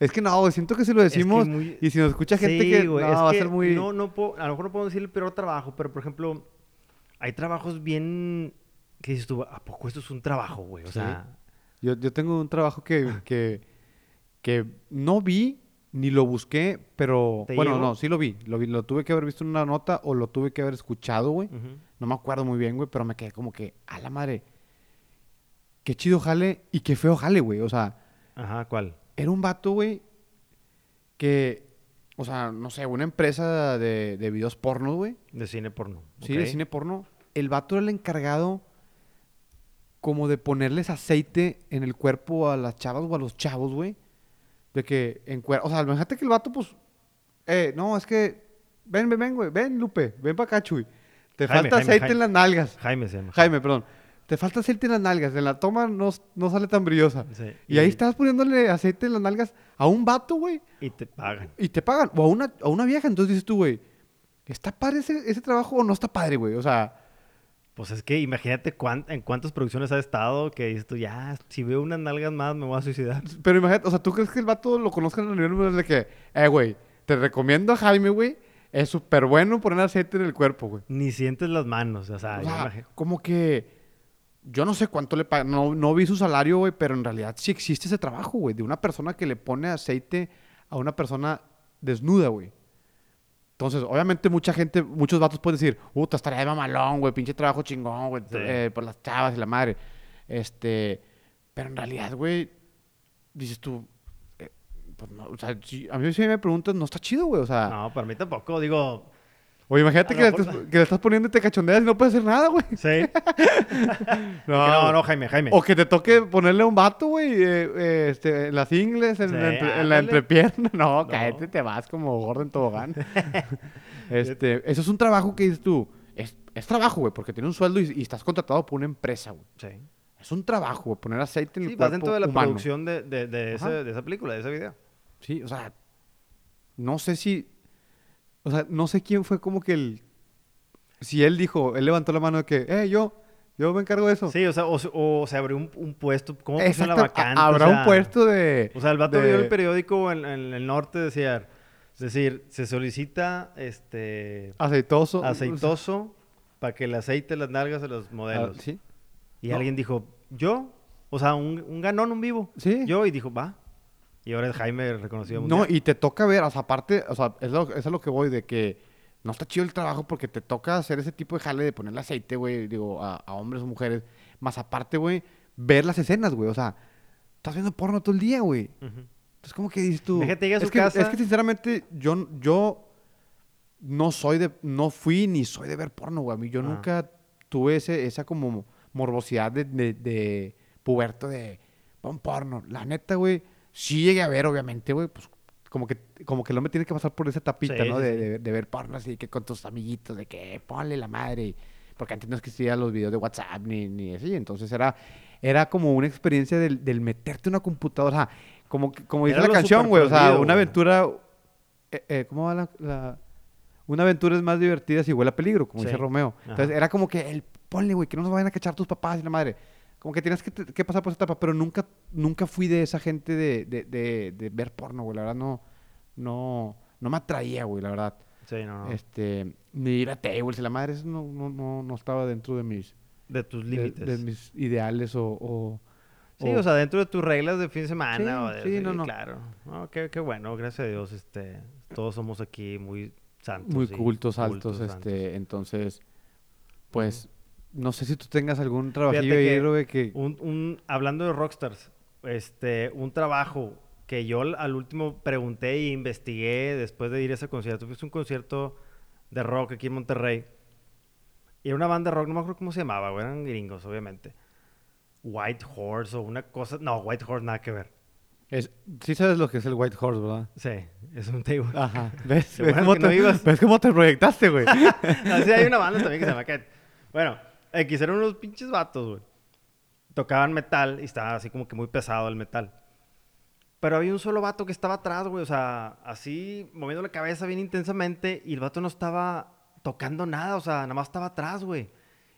Speaker 2: Es que no, güey, siento que si lo
Speaker 1: Es que
Speaker 2: decimos
Speaker 1: muy-
Speaker 2: y si nos escucha gente
Speaker 1: Sí,
Speaker 2: que
Speaker 1: güey,
Speaker 2: no,
Speaker 1: es
Speaker 2: va a ser muy...
Speaker 1: No, no puedo, a lo mejor no puedo decir el peor trabajo, pero por ejemplo, hay trabajos bien... que dices tú? ¿A poco esto es un trabajo, güey? O
Speaker 2: Sí.
Speaker 1: sea...
Speaker 2: Yo, yo tengo un trabajo que, que, que no vi ni lo busqué, pero...
Speaker 1: ¿Te
Speaker 2: Bueno,
Speaker 1: llegó?
Speaker 2: no, sí lo vi. Lo vi. Lo tuve que haber visto en una nota o lo tuve que haber escuchado, güey. No me acuerdo muy bien, güey, pero me quedé como que, a la madre, qué chido jale y qué feo jale, güey. O sea,
Speaker 1: Ajá, ¿cuál?
Speaker 2: Era un vato, güey, que, o sea, no sé, una empresa de, de videos porno, güey.
Speaker 1: De cine porno.
Speaker 2: Sí, de cine porno. El vato era el encargado como de ponerles aceite en el cuerpo a las chavas o a los chavos, güey. De que en cuer- O sea, imagínate que el vato, pues, eh, no, es que, ven, ven, ven, güey, ven, Lupe, ven para acá, chuy. Te
Speaker 1: Jaime,
Speaker 2: falta
Speaker 1: Jaime,
Speaker 2: aceite
Speaker 1: Jaime.
Speaker 2: en las nalgas.
Speaker 1: Jaime se llama.
Speaker 2: Jaime, perdón. Te falta aceite en las nalgas. En la toma no, no sale tan brillosa.
Speaker 1: Sí,
Speaker 2: Y ahí estás poniéndole aceite en las nalgas a un vato, güey.
Speaker 1: Y te pagan.
Speaker 2: Y te pagan. O a una, a una vieja. Entonces dices tú, güey, ¿está padre ese, ese trabajo o no está padre, güey? O sea,
Speaker 1: Pues es que imagínate cuán- en cuántas producciones ha estado que dices tú, ya, si veo unas nalgas más me voy a suicidar.
Speaker 2: Pero imagínate, o sea, ¿tú crees que el vato lo conozcan a nivel de que, eh, güey, te recomiendo a Jaime, güey, es súper bueno poner aceite en el cuerpo, güey?
Speaker 1: Ni sientes las manos, o sea,
Speaker 2: O sea, como que yo no sé cuánto le pagan, no, no vi su salario, güey, pero en realidad sí existe ese trabajo, güey, de una persona que le pone aceite a una persona desnuda, güey. Entonces, obviamente mucha gente, muchos vatos pueden decir, puta, estaría de mamalón, güey, pinche trabajo chingón, güey,
Speaker 1: Sí.
Speaker 2: eh, por las chavas y la madre. Este, pero en realidad, güey, dices tú, eh, pues no, o sea, si- a mí si me preguntas, no está chido, güey, o sea,
Speaker 1: No, para mí tampoco, digo,
Speaker 2: oye, imagínate que le, estás, que le estás poniendo y te cachondeas y no puedes hacer nada, güey.
Speaker 1: sí. no, no, Jaime, Jaime.
Speaker 2: O que te toque ponerle a un vato, güey, eh, eh, este, en las ingles, en,
Speaker 1: Sí,
Speaker 2: la, entre- en la
Speaker 1: ándale.
Speaker 2: entrepierna. No,
Speaker 1: No.
Speaker 2: cállate, te vas como gordo en tobogán. este, eso es un trabajo que dices tú. Es, es trabajo, güey, porque tiene un sueldo y, y estás contratado por una empresa, güey.
Speaker 1: Sí.
Speaker 2: Es un trabajo, güey, poner aceite en el
Speaker 1: Sí,
Speaker 2: cuerpo
Speaker 1: vas dentro de la
Speaker 2: humano.
Speaker 1: producción de, de, de,
Speaker 2: Ajá.
Speaker 1: ese- de esa película, de ese video.
Speaker 2: Sí, o sea, no sé si... O sea, no sé quién fue como que el... Si él dijo, él levantó la mano de que, eh, yo, yo me encargo de eso.
Speaker 1: Sí, o sea, o, se- o se abrió un, un puesto, ¿cómo funciona la vacante?
Speaker 2: Habrá
Speaker 1: O sea,
Speaker 2: un puesto de...
Speaker 1: O sea, el vato
Speaker 2: de-
Speaker 1: vio el periódico en, en el norte, decía, es decir, se solicita este
Speaker 2: Aceitoso.
Speaker 1: aceitoso para que el aceite las nalgas de los
Speaker 2: Ah,
Speaker 1: modelos.
Speaker 2: sí.
Speaker 1: Y
Speaker 2: No.
Speaker 1: alguien dijo, ¿yo? O sea, un, un ganón, un vivo.
Speaker 2: Sí.
Speaker 1: Yo, y dijo, va. Y ahora es Jaime reconocido
Speaker 2: No,
Speaker 1: mundial.
Speaker 2: y te toca ver, o sea, aparte, o sea, es lo, es lo que voy, de que no está chido el trabajo porque te toca hacer ese tipo de jale de ponerle aceite, güey, digo, a, a hombres o mujeres. Más aparte, güey, ver las escenas, güey, o sea, estás viendo porno todo el día, güey. Entonces, ¿cómo que dices tú?
Speaker 1: Déjate a
Speaker 2: es que,
Speaker 1: casa.
Speaker 2: Es que, sinceramente, yo, yo no soy de, no fui ni soy de ver porno, güey. A mí yo
Speaker 1: Ajá.
Speaker 2: nunca tuve ese, esa como morbosidad de, de, de puberto de pon porno. La neta, güey, sí llegué a ver, obviamente, güey, pues como que, como que no me tiene que pasar por esa tapita,
Speaker 1: Sí,
Speaker 2: ¿no?
Speaker 1: sí,
Speaker 2: de, de- de ver porno así que con tus amiguitos, de que ponle la madre. Porque antes no existían los videos de WhatsApp ni, ni así. Entonces era, era como una experiencia del, del meterte en una computadora. O sea, como, como dice
Speaker 1: Era
Speaker 2: la canción, güey. O sea, una aventura. eh, eh, ¿Cómo va la, la- Una aventura es más divertida si huele a peligro, como
Speaker 1: Sí.
Speaker 2: dice Romeo. Entonces
Speaker 1: Ajá.
Speaker 2: era como que el ponle, güey, que no nos vayan a cachar tus papás y la madre. Como que tienes que, pasar por esa etapa, pero nunca, nunca fui de esa gente de, de, de- de ver porno, güey. La verdad no, no, no me atraía, güey, la verdad.
Speaker 1: Sí, no, no.
Speaker 2: Este, ni ir a tables la madre, eso no, no, no, no estaba dentro de mis,
Speaker 1: de tus límites.
Speaker 2: de mis ideales o... o-
Speaker 1: Sí, o sea, dentro de tus reglas de fin de semana.
Speaker 2: Sí,
Speaker 1: o de-
Speaker 2: sí, no, no.
Speaker 1: Claro. No, qué, qué bueno, gracias a Dios. Este, todos somos aquí muy santos.
Speaker 2: muy cultos, altos,
Speaker 1: cultos, santos.
Speaker 2: este, entonces, pues, no sé si tú tengas algún trabajillo ahí,
Speaker 1: que
Speaker 2: Robe, que...
Speaker 1: Un, un- hablando de rockstars, este, un trabajo que yo al- último pregunté e investigué después de ir a ese concierto. Fue un concierto de rock aquí en Monterrey. Y era una banda de rock, no me acuerdo cómo se llamaba, güey, eran gringos, obviamente. White Horse o una cosa. No, White Horse nada que ver.
Speaker 2: Es, sí sabes lo que es el White Horse, ¿verdad?
Speaker 1: Sí, es un table.
Speaker 2: Ajá. ¿Ves? ¿Ves, cómo
Speaker 1: no
Speaker 2: te,
Speaker 1: ibas.
Speaker 2: ¿Ves cómo te proyectaste, güey?
Speaker 1: Así hay una banda también que se llama Cat. Bueno, X eran unos pinches vatos, güey. Tocaban metal y estaba así como que muy pesado el metal. Pero había un solo vato que estaba atrás, güey. O sea, así moviendo la cabeza bien intensamente y el vato no estaba tocando nada. O sea, nada más estaba atrás, güey.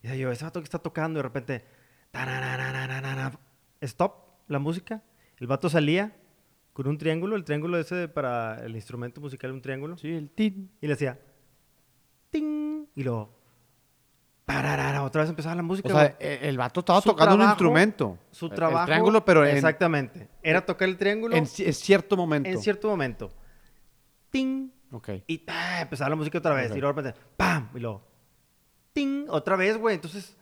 Speaker 1: Y yo, ese vato que está tocando y de repente... Stop, la música. El vato salía con un triángulo, el triángulo ese para el instrumento musical, un triángulo.
Speaker 2: sí, el tin.
Speaker 1: Y le hacía. ¡Ting! Y luego. Pararara, otra vez empezaba la música.
Speaker 2: O sea, e- el vato estaba
Speaker 1: Su
Speaker 2: tocando un
Speaker 1: trabajo-
Speaker 2: instrumento.
Speaker 1: su trabajo.
Speaker 2: El triángulo, pero en,
Speaker 1: Exactamente. Era tocar el triángulo
Speaker 2: en,
Speaker 1: en,
Speaker 2: ci- en cierto momento.
Speaker 1: cierto momento. ¡Ting!
Speaker 2: Ok.
Speaker 1: Y ¡ah! empezaba la música otra vez.
Speaker 2: Ok.
Speaker 1: Y luego de repente. ¡Pam! Y luego. ¡Ting! Otra vez, güey. Entonces.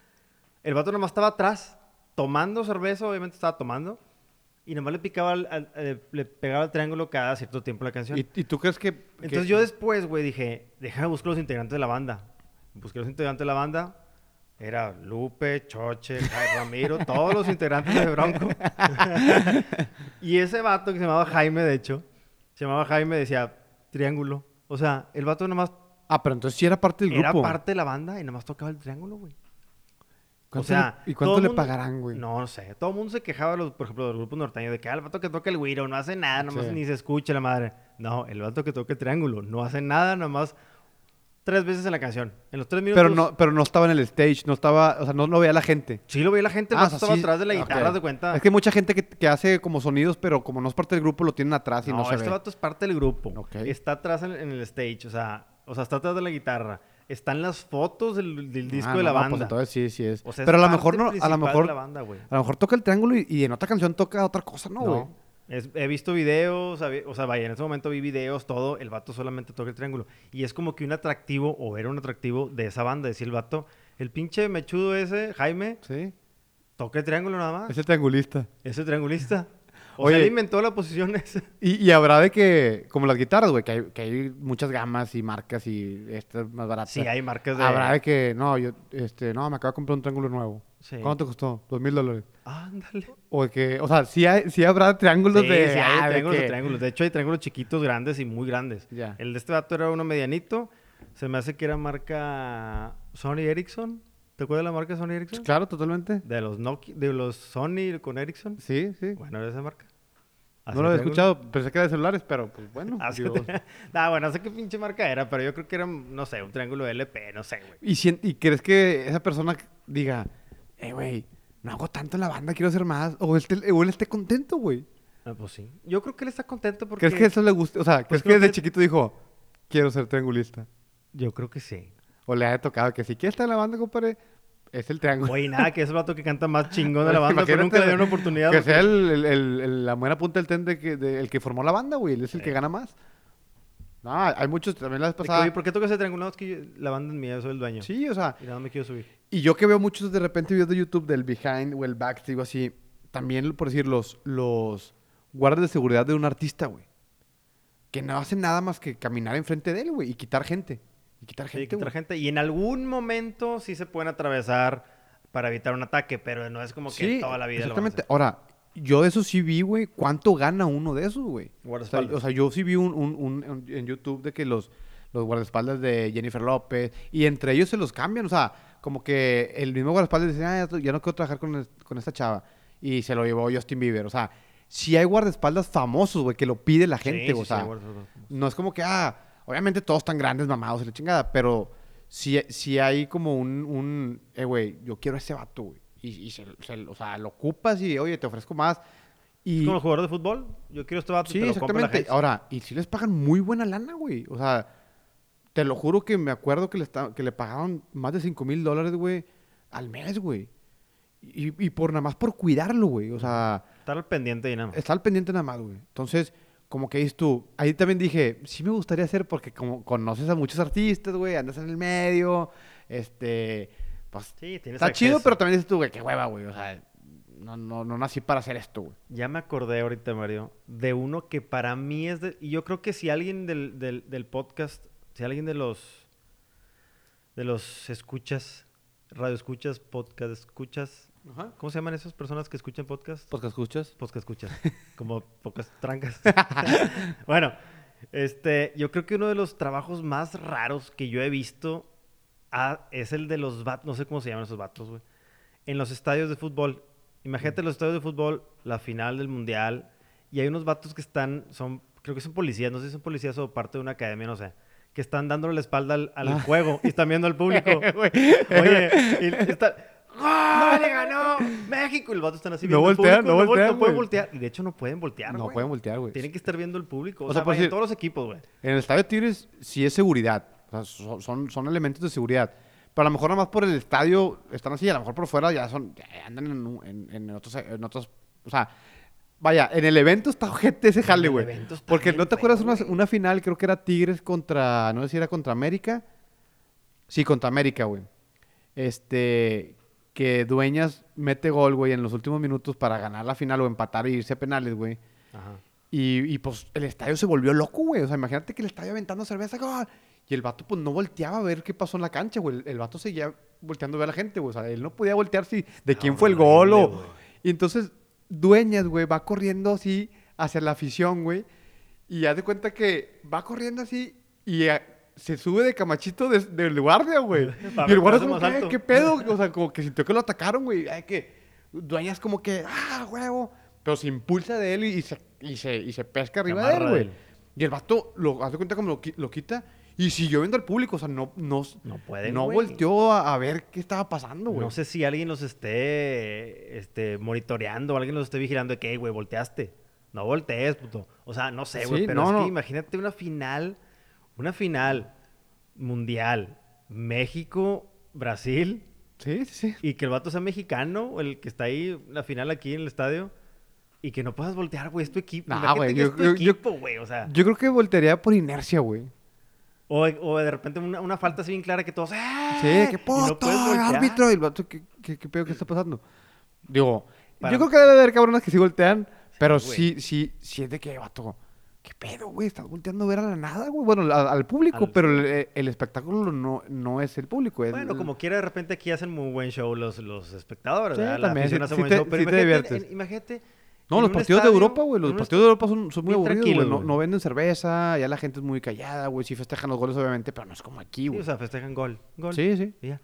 Speaker 1: El vato nomás estaba atrás. Tomando cerveza, obviamente estaba tomando. Y nomás le picaba. al- al- eh, le pegaba el triángulo cada cierto tiempo la canción.
Speaker 2: ¿Y, y tú crees que...? que-
Speaker 1: Entonces yo después, güey, dije, déjame buscar los integrantes de la banda. Busqué los integrantes de la banda. Era Lupe, Choche, Jai Ramiro, todos los integrantes de Bronco. y ese vato que se llamaba Jaime, de hecho, se llamaba Jaime, decía triángulo. O sea, el vato nomás
Speaker 2: Ah, pero entonces sí era parte del
Speaker 1: era
Speaker 2: grupo.
Speaker 1: parte de la banda y nomás tocaba el triángulo, güey. O
Speaker 2: ¿Cuánto
Speaker 1: sea,
Speaker 2: le- ¿Y cuánto le
Speaker 1: mundo-
Speaker 2: pagarán, güey?
Speaker 1: No, no sé. Todo el mundo se quejaba, los, por ejemplo, del grupo norteño, de que ah, el vato que toca el güiro no hace nada, nomás
Speaker 2: Sí.
Speaker 1: ni se escucha la madre. No, el vato que toca el triángulo no hace nada, nomás tres veces en la canción. En los tres minutos.
Speaker 2: Pero no, pero no estaba en el stage, no estaba, o sea, no lo veía la gente.
Speaker 1: Sí lo veía la gente,
Speaker 2: Ah,
Speaker 1: vato
Speaker 2: o sea,
Speaker 1: estaba
Speaker 2: sí-
Speaker 1: atrás de la guitarra, de cuenta.
Speaker 2: Es que hay mucha gente que, que hace como sonidos, pero como no es parte del grupo, lo tienen atrás y no,
Speaker 1: no,
Speaker 2: se
Speaker 1: este
Speaker 2: ve.
Speaker 1: vato es parte del grupo.
Speaker 2: Ok.
Speaker 1: Está atrás en, en el stage, o sea, o sea, está atrás de la guitarra. Están las fotos del, del disco
Speaker 2: Ah,
Speaker 1: de la
Speaker 2: no,
Speaker 1: banda.
Speaker 2: Pues entonces sí, sí es.
Speaker 1: O sea, es
Speaker 2: pero a lo mejor no, a lo mejor,
Speaker 1: la banda, güey.
Speaker 2: a lo mejor toca el triángulo y, y en otra canción toca otra cosa, ¿no, güey?
Speaker 1: No. Es- he visto videos, o sea, vaya, en ese momento vi videos, todo, el vato solamente toca el triángulo. Y es como que un atractivo, o era un atractivo de esa banda, decir el vato, el pinche mechudo ese, Jaime,
Speaker 2: Sí.
Speaker 1: toca el triángulo nada más.
Speaker 2: Es el triangulista.
Speaker 1: Ese triangulista. O
Speaker 2: Oye.
Speaker 1: sea, él inventó la posición esa.
Speaker 2: Y, y habrá de que, como las guitarras, güey, que hay, que hay muchas gamas y marcas y estas más baratas.
Speaker 1: Sí, hay marcas de...
Speaker 2: Habrá de que, no, yo, este, no, me acabo de comprar un triángulo nuevo.
Speaker 1: Sí.
Speaker 2: ¿Cuánto te costó? Dos mil dólares.
Speaker 1: Ándale.
Speaker 2: O de que, o sea, sí, hay, sí habrá triángulos
Speaker 1: Sí,
Speaker 2: de.
Speaker 1: sí,
Speaker 2: ah,
Speaker 1: hay
Speaker 2: de
Speaker 1: triángulos de
Speaker 2: que-
Speaker 1: triángulos. De hecho, hay triángulos chiquitos, grandes y muy grandes.
Speaker 2: Ya.
Speaker 1: El de este vato era uno medianito. Se me hace que era marca Sony Ericsson. ¿Te acuerdas de la marca Sony Ericsson?
Speaker 2: Claro, totalmente.
Speaker 1: De los Nokia, de los Sony con Ericsson.
Speaker 2: Sí, sí.
Speaker 1: Bueno, era esa marca.
Speaker 2: no lo había escuchado, pensé que era de celulares, pero pues bueno.
Speaker 1: Así
Speaker 2: digo,
Speaker 1: nah, bueno, no sé qué pinche marca era, pero yo creo que era, no sé, un triángulo LP, no sé, güey.
Speaker 2: ¿Y, sien- ¿Y crees que esa persona diga, eh, güey, no hago tanto en la banda, quiero hacer más? O él, esté- o él esté contento, güey.
Speaker 1: Ah, pues sí. Yo creo que él está contento porque...
Speaker 2: ¿Crees que eso le gusta? O sea, ¿crees
Speaker 1: Pues
Speaker 2: que
Speaker 1: creo
Speaker 2: desde
Speaker 1: que-
Speaker 2: chiquito dijo, quiero ser triangulista?
Speaker 1: Yo creo que sí.
Speaker 2: O le haya tocado que si quiere estar en la banda, compadre, es el triángulo.
Speaker 1: Oye, nada, que es el vato que canta más chingón de la banda, pero nunca le dieron oportunidad.
Speaker 2: Que
Speaker 1: porque-
Speaker 2: sea el, el- el- el- la buena punta del ten de que, de- el que formó la banda, güey. Él es el que gana más. No, hay muchos, también la vez pasada.
Speaker 1: Oye, ¿por qué tocas ese triángulo? No, es que yo- la banda es mía, yo soy el dueño.
Speaker 2: Sí, o sea,
Speaker 1: Y nada, me quiero subir.
Speaker 2: Y yo que veo muchos de repente videos de YouTube del behind o el back, digo así, también por decir los, los guardas de seguridad de un artista, güey. Que no hacen nada más que caminar enfrente de él, güey, y quitar gente. Y quitar
Speaker 1: Sí,
Speaker 2: gente,
Speaker 1: otra
Speaker 2: güey.
Speaker 1: gente. Y en algún momento sí se pueden atravesar para evitar un ataque, pero no es como que
Speaker 2: Sí,
Speaker 1: toda la vida lo van a
Speaker 2: exactamente. Ahora, yo de eso sí vi, güey, cuánto gana uno de esos, güey. O sea, o sea, yo sí vi un, un- un- un- en YouTube de que los, los guardaespaldas de Jennifer López, y entre ellos se los cambian, o sea, como que el mismo guardaespaldas dice, ah, ya, ya no quiero trabajar con, con esta chava, y se lo llevó Justin Bieber, o sea, sí hay guardaespaldas famosos, güey, que lo pide la
Speaker 1: Sí,
Speaker 2: gente,
Speaker 1: sí,
Speaker 2: o
Speaker 1: sí,
Speaker 2: sea, no es como que, ah, obviamente todos están grandes, mamados y la chingada, pero sí, sí hay como un, un eh, güey, yo quiero a ese vato, güey. Y, y se, se- o sea, lo ocupas y, oye, te ofrezco más. Y,
Speaker 1: Es como el jugador de fútbol. Yo quiero este vato y
Speaker 2: sí,
Speaker 1: te lo compra la
Speaker 2: exactamente. Ahora, y sí les pagan muy buena lana, güey. O sea, te lo juro que me acuerdo que le, esta- que le pagaban más de 5 mil dólares, güey, al mes, güey. Y, y por nada más por cuidarlo, güey. O sea,
Speaker 1: Estar al pendiente y nada más.
Speaker 2: Está al pendiente nada más, güey. Entonces, como que dices tú, ahí también dije, sí me gustaría hacer porque como conoces a muchos artistas, güey, andas en el medio, este, pues
Speaker 1: Sí, tienes
Speaker 2: está chido, pero también dices tú, güey, qué hueva, güey, o sea, no, no, no nací para hacer esto, güey.
Speaker 1: Ya me acordé ahorita, Mario, de uno que para mí es de... Y yo creo que si alguien del, del, del podcast, si alguien de los... De los escuchas, radio escuchas, podcast escuchas...
Speaker 2: Ajá.
Speaker 1: ¿Cómo se llaman esas personas que escuchan podcast?
Speaker 2: ¿Podcast escuchas?
Speaker 1: Podcast escuchas. Como pocas trancas. bueno, este, yo creo que uno de los trabajos más raros que yo he visto ah, es el de los vatos, no sé cómo se llaman esos vatos, güey. En los estadios de fútbol. Imagínate los estadios de fútbol, la final del mundial, y hay unos vatos que están, son, creo que son policías, no sé si son policías o parte de una academia, no sé, que están dándole la espalda al, al juego y están viendo al público. Oye, y está. ¡Le ganó México! Y los vatos están así
Speaker 2: No
Speaker 1: viendo al
Speaker 2: voltean,
Speaker 1: público,
Speaker 2: no
Speaker 1: vol-
Speaker 2: voltean,
Speaker 1: No pueden voltear. Y de hecho no pueden voltear,
Speaker 2: no
Speaker 1: güey.
Speaker 2: pueden voltear, güey.
Speaker 1: Tienen que estar viendo el público. O,
Speaker 2: O
Speaker 1: sea,
Speaker 2: sea, por
Speaker 1: vaya,
Speaker 2: decir-
Speaker 1: todos los equipos, güey.
Speaker 2: En el estadio de Tigres sí es seguridad. O sea, son, son, son elementos de seguridad. Pero a lo mejor nada más por el estadio están así, a lo mejor por fuera ya son, ya andan en, un- en, en otros, en otros, o sea, vaya, en el evento está ojete ese jale,
Speaker 1: el
Speaker 2: güey.
Speaker 1: evento está
Speaker 2: Porque
Speaker 1: bien
Speaker 2: no te acuerdas
Speaker 1: feo,
Speaker 2: una,
Speaker 1: güey.
Speaker 2: una final, creo que era Tigres contra, no sé si era contra América. Sí, contra América, güey. Este, que Dueñas mete gol, güey, en los últimos minutos para ganar la final o empatar y irse a penales, güey.
Speaker 1: Ajá.
Speaker 2: Y, y, pues el estadio se volvió loco, güey. O sea, imagínate que el estadio aventando cerveza, gol. Y el vato pues no volteaba a ver qué pasó en la cancha, güey. El, el vato seguía volteando a ver a la gente, güey. O sea, él no podía voltear si de quién fue el gol o... Y entonces Dueñas, güey, va corriendo así hacia la afición, güey. Y haz de cuenta que va corriendo así y eh, se sube de camachito de- del guardia, güey. Y el guardia
Speaker 1: verse
Speaker 2: como
Speaker 1: más
Speaker 2: que, "Ay,
Speaker 1: alto".
Speaker 2: ¿qué pedo? O sea, como que sintió que lo atacaron, güey. Ay, que Dueñas como que, ah, huevo. Pero se impulsa de él y, y se, y, se, y se pesca arriba de él, güey. Y el vato lo hace cuenta como lo, lo quita Y siguió viendo al público, o sea, no, no,
Speaker 1: No pueden,
Speaker 2: no volteó a, a ver qué estaba pasando, güey.
Speaker 1: No sé si alguien los esté este, monitoreando alguien los esté vigilando de que, "Ey, güey, volteaste. No voltees, puto. O sea, no sé, güey.
Speaker 2: Sí,
Speaker 1: pero
Speaker 2: no,
Speaker 1: es que imagínate una final, una final mundial, México, Brasil,
Speaker 2: Sí, sí, sí.
Speaker 1: y que el vato sea mexicano, el que está ahí, la final aquí en el estadio, y que no puedas voltear, güey, es tu equipo.
Speaker 2: Nah, güey, yo-
Speaker 1: es tu
Speaker 2: yo- yo-
Speaker 1: equipo, güey, o sea.
Speaker 2: Yo creo que voltearía por inercia, güey.
Speaker 1: O, o de repente una, una falta así bien clara que todos. ¡eh!
Speaker 2: Sí, qué
Speaker 1: no
Speaker 2: puto, árbitro. Y el vato, ¿qué, qué, qué pedo que está pasando? Digo,
Speaker 1: Para-
Speaker 2: yo creo que debe haber cabronas que sí voltean, pero sí, sí, sí es de que, vato, ¿qué pedo, güey? Estás volteando a ver a la nada, güey. Bueno, a- al público,
Speaker 1: Al-
Speaker 2: pero el, el espectáculo no, no es el público. Es
Speaker 1: Bueno,
Speaker 2: el-
Speaker 1: como quiera, de repente aquí hacen muy buen show los, los espectadores.
Speaker 2: Sí,
Speaker 1: ¿verdad? La
Speaker 2: también,
Speaker 1: afición
Speaker 2: sí-
Speaker 1: hace
Speaker 2: sí
Speaker 1: buen
Speaker 2: te-
Speaker 1: show. Pero
Speaker 2: te diviertes.
Speaker 1: en- imagínate.
Speaker 2: No, los partidos de Europa, güey. Los partidos de Europa son, son muy aburridos, güey. No, venden cerveza, ya la gente es muy callada, güey. Sí festejan los goles, obviamente, pero no es como aquí,
Speaker 1: Sí,
Speaker 2: güey.
Speaker 1: o sea, festejan gol. Gol.
Speaker 2: Sí, sí.
Speaker 1: y ya.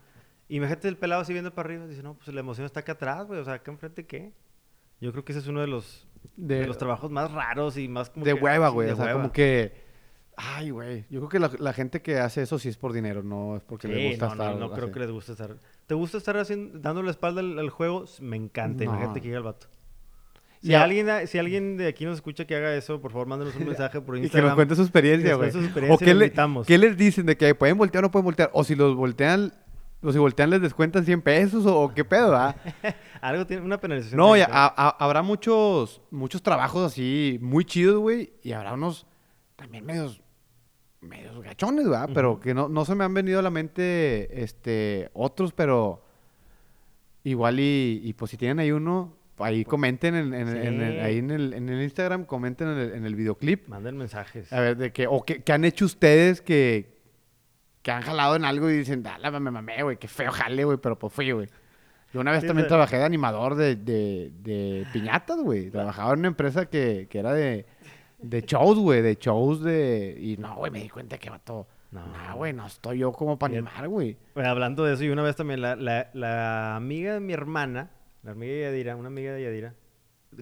Speaker 1: Imagínate el pelado así viendo para arriba. Dice, no, pues la emoción está acá atrás, güey. O sea, acá enfrente, ¿qué? Yo creo que ese es uno de los, de,
Speaker 2: De,
Speaker 1: los trabajos más raros y más como
Speaker 2: de
Speaker 1: que-
Speaker 2: hueva, güey. O sea,
Speaker 1: hueva.
Speaker 2: como que. Ay, güey. Yo creo que la, la gente que hace eso sí es por dinero, no es porque le
Speaker 1: Sí,
Speaker 2: gusta
Speaker 1: no, no,
Speaker 2: estar.
Speaker 1: no creo
Speaker 2: así.
Speaker 1: que les guste estar. ¿Te gusta estar haciendo, dando la espalda al, al juego? Me encanta.
Speaker 2: No.
Speaker 1: Imagínate que llega el vato. Si, alguien, si alguien de aquí nos escucha que haga eso, por favor, mándenos un mensaje por
Speaker 2: Y que
Speaker 1: Instagram.
Speaker 2: nos cuente su experiencia, güey. O qué, le- qué les dicen de que pueden voltear o no pueden voltear. O si los voltean, o si voltean les descuentan 100 pesos o, o qué pedo, ¿ah?
Speaker 1: Algo tiene una penalización.
Speaker 2: No, ya, a- a- habrá muchos, muchos trabajos así muy chidos, güey. Y habrá unos también medios, medios gachones, ¿verdad? Pero
Speaker 1: Ujú.
Speaker 2: que no, no se me han venido a la mente este, otros, pero igual y, y pues si tienen ahí uno, ahí comenten en, en- en el,
Speaker 1: Sí.
Speaker 2: ahí en el, en el Instagram, comenten en el, en el videoclip.
Speaker 1: Manden mensajes.
Speaker 2: A ver, de que, o que, que han hecho ustedes que, que han jalado en algo y dicen, dale, me mamé, güey, qué feo jale, güey, pero pues fui, güey. Yo una vez
Speaker 1: Sí,
Speaker 2: también trabajé de animador de, de, de piñatas, güey. Trabajaba en una empresa que, que era de, de shows, güey, de shows de... Y no, güey, me di cuenta que vato...
Speaker 1: No.
Speaker 2: No, güey, no estoy yo como para animar, güey.
Speaker 1: Hablando de eso, y una vez también la, la- la amiga de mi hermana, la amiga de Yadira, una amiga de Yadira,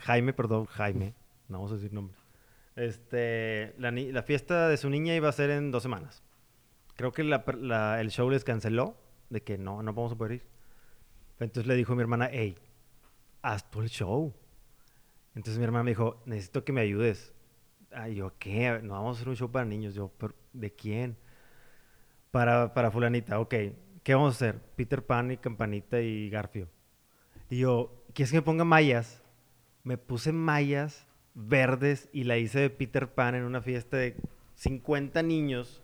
Speaker 1: Jaime, perdón, Jaime, no vamos a decir nombre. Este, la, la fiesta de su niña iba a ser en dos semanas. Creo que el show les canceló, de que no, no vamos a poder ir. Entonces le dijo a mi hermana, hey, haz tú el show. Entonces mi hermana me dijo, necesito que me ayudes. Ah, y yo, ¿qué? No vamos a hacer un show para niños. Yo, "¿Pero ¿de quién? Para, para fulanita, ok. ¿Qué vamos a hacer? Peter Pan y Campanita y Garfio. Y yo, ¿quieres que me ponga mallas? Me puse mallas verdes y la hice de Peter Pan en una fiesta de 50 niños.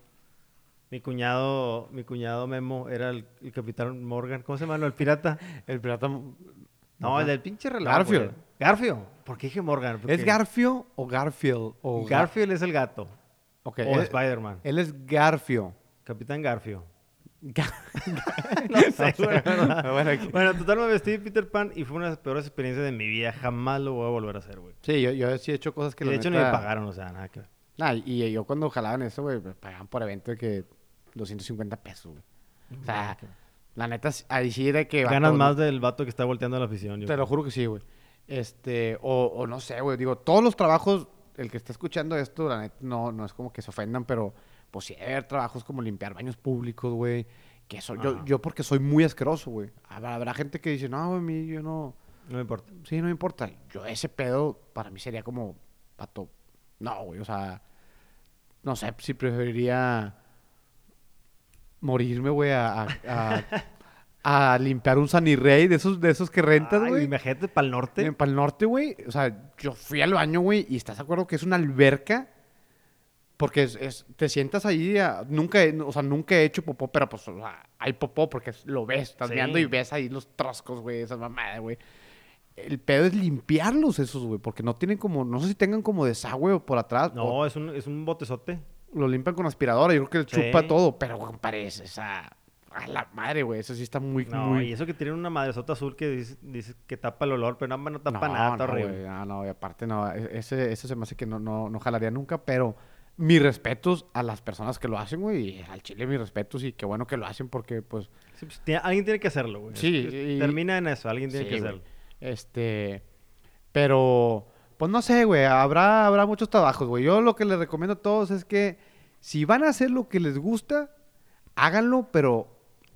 Speaker 1: Mi cuñado, mi cuñado Memo era el, el capitán Morgan. ¿Cómo se llama? El pirata.
Speaker 2: El pirata...
Speaker 1: No,
Speaker 2: Ajá.
Speaker 1: el del pinche reloj.
Speaker 2: Garfio.
Speaker 1: güey. Garfio. ¿Por qué dije Morgan?
Speaker 2: ¿Es Garfio o Garfield? O Gar-
Speaker 1: Garfield es el gato.
Speaker 2: Ok,
Speaker 1: O
Speaker 2: él,
Speaker 1: Spider-Man.
Speaker 2: él es Garfio.
Speaker 1: Capitán Garfio.
Speaker 2: Gar-
Speaker 1: No sé.
Speaker 2: Bueno, aquí-
Speaker 1: Bueno, total me vestí Peter Pan y fue una de las peores experiencias de mi vida. Jamás lo voy a volver a hacer, güey.
Speaker 2: Sí, yo, yo sí he hecho cosas que
Speaker 1: Y de hecho ni me pagaron, o sea, nada que ver.
Speaker 2: Nah, y, y yo cuando jalaban eso, güey, me pagaban por evento de que 250 pesos, güey. O sea, la neta, ahí sí de que...
Speaker 1: Ganas
Speaker 2: vato,
Speaker 1: más del vato que está volteando a la afición. yo
Speaker 2: Te lo juro que sí, güey. Este, o, o no sé, güey. Digo, todos los trabajos, el que está escuchando esto, la neta, no, no es como que se ofendan, pero pues sí debe haber trabajos como limpiar baños públicos, güey. Que eso, yo, yo porque soy muy asqueroso, güey. Habrá, habrá gente que dice, no, güey, a mí yo no...
Speaker 1: No me importa.
Speaker 2: Sí, no me importa. Yo ese pedo para mí sería como pato. No, güey, o sea, no sé si preferiría morirme, güey, a, a, a- a limpiar un Sanirrey de esos de esos que rentas, güey.
Speaker 1: Imagínate para el norte.
Speaker 2: Para el norte, güey. O sea, yo fui al baño, güey, y estás de acuerdo que es una alberca. Porque es, es- te sientas ahí, a- nunca, he- o sea, nunca he hecho popó, pero pues, o sea, hay popó porque lo ves, estás
Speaker 1: Sí.
Speaker 2: viendo y ves ahí los troscos, güey, esas mamadas, güey. El pedo es limpiarlos esos, güey, porque no tienen como, no sé si tengan como desagüe o por atrás. o
Speaker 1: No, es un, es un botezote.
Speaker 2: Lo limpian con aspiradora, yo creo que le chupa
Speaker 1: Sí.
Speaker 2: todo, pero compadre, es esa, a la madre, güey, eso sí está muy,
Speaker 1: No,
Speaker 2: muy...
Speaker 1: y eso que tiene una madresota azul que dice, dice que tapa el olor, pero no, no tapa
Speaker 2: no,
Speaker 1: nada, está
Speaker 2: no,
Speaker 1: horrible.
Speaker 2: no, no, y aparte no, e- ese, ese se me hace que no, no, no jalaría nunca, pero mis respetos a las personas que lo hacen, güey, y al chile mis respetos y qué bueno que lo hacen porque, pues,
Speaker 1: Sí, pues, tiene- alguien tiene que hacerlo, güey.
Speaker 2: Sí, y-
Speaker 1: Termina en eso, alguien tiene
Speaker 2: Sí,
Speaker 1: que hacerlo.
Speaker 2: este, pero, pues no sé, güey, habrá, habrá muchos trabajos, güey. Yo lo que les recomiendo a todos es que si van a hacer lo que les gusta, háganlo, pero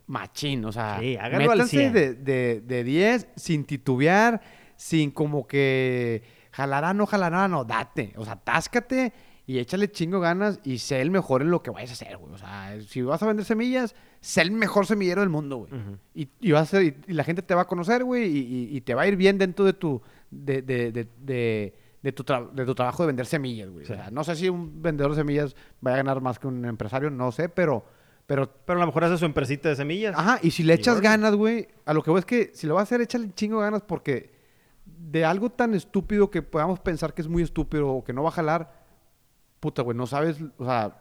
Speaker 2: machín, o sea,
Speaker 1: Sí, háganlo al
Speaker 2: métanse
Speaker 1: 100.
Speaker 2: de, de, de 10 sin titubear, sin como que jalará, no jalará, no, date, o sea, táscate y échale chingo ganas y sé el mejor en lo que vayas a hacer, güey. O sea, si vas a vender semillas, sé el mejor semillero del mundo, güey. Y, y vas a ser- y, y la gente te va a conocer, güey, y, te va a ir bien dentro de tu, de, de, de, de- de tu, de tu trabajo de vender semillas, güey.
Speaker 1: Sí.
Speaker 2: O sea, no sé si un vendedor de semillas va a ganar más que un empresario, no sé, pero, pero
Speaker 1: Pero a lo mejor hace su empresita de semillas.
Speaker 2: Ajá, y si le echas ganas, güey, a lo que voy es que si lo vas a hacer, échale chingo ganas porque de algo tan estúpido que podamos pensar que es muy estúpido o que no va a jalar, puta, güey, no sabes, o sea,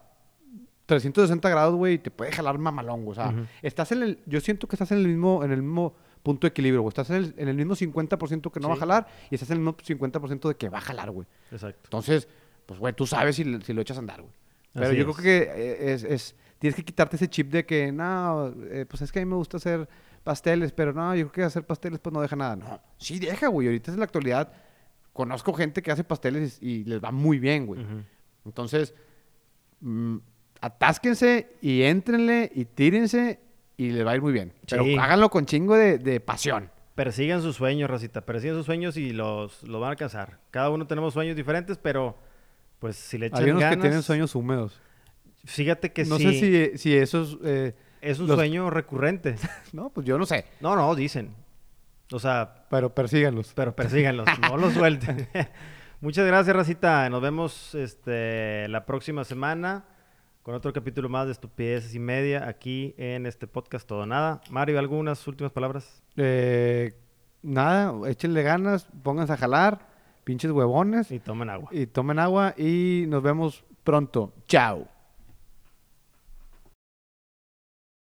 Speaker 2: 360 grados, güey, y te puede jalar mamalón, güey. O sea, estás en el, yo siento que estás en el mismo, en el mismo punto de equilibrio, güey. Estás en el, en el mismo 50% que no va a jalar y estás en el mismo 50% de que va a jalar, güey.
Speaker 1: Exacto.
Speaker 2: Entonces, pues, güey, tú sabes si, lo echas a andar, güey. Pero
Speaker 1: Así
Speaker 2: yo
Speaker 1: es.
Speaker 2: creo que eh, es, es- tienes que quitarte ese chip de que, no, eh, pues es que a mí me gusta hacer pasteles, pero no, yo creo que hacer pasteles pues no deja nada. No, sí deja, güey. Ahorita en la actualidad conozco gente que hace pasteles y, y les va muy bien, güey. Entonces, mm, atásquense y éntrenle y tírense y les va a ir muy bien. Pero háganlo con chingo de, de pasión.
Speaker 1: Persigan sus sueños, Racita. Persigan sus sueños y los, los van a alcanzar. Cada uno tenemos sueños diferentes, pero pues si le echan
Speaker 2: Hay unos
Speaker 1: ganas...
Speaker 2: que tienen sueños húmedos.
Speaker 1: Fíjate que
Speaker 2: no
Speaker 1: sí,
Speaker 2: sé si, si esos... eh,
Speaker 1: es un
Speaker 2: los-
Speaker 1: sueño recurrente.
Speaker 2: no, pues yo no sé.
Speaker 1: No, no, dicen. O sea,
Speaker 2: Pero persíganlos.
Speaker 1: pero persíganlos, no los suelten. Muchas gracias, Racita. Nos vemos este, la próxima semana con otro capítulo más de Estupideces y Media aquí en este podcast Todo Nada. Mario, ¿algunas últimas palabras?
Speaker 2: Eh, nada, échenle ganas, pónganse a jalar, pinches huevones,
Speaker 1: Y tomen agua.
Speaker 2: y tomen agua y nos vemos pronto. Chao.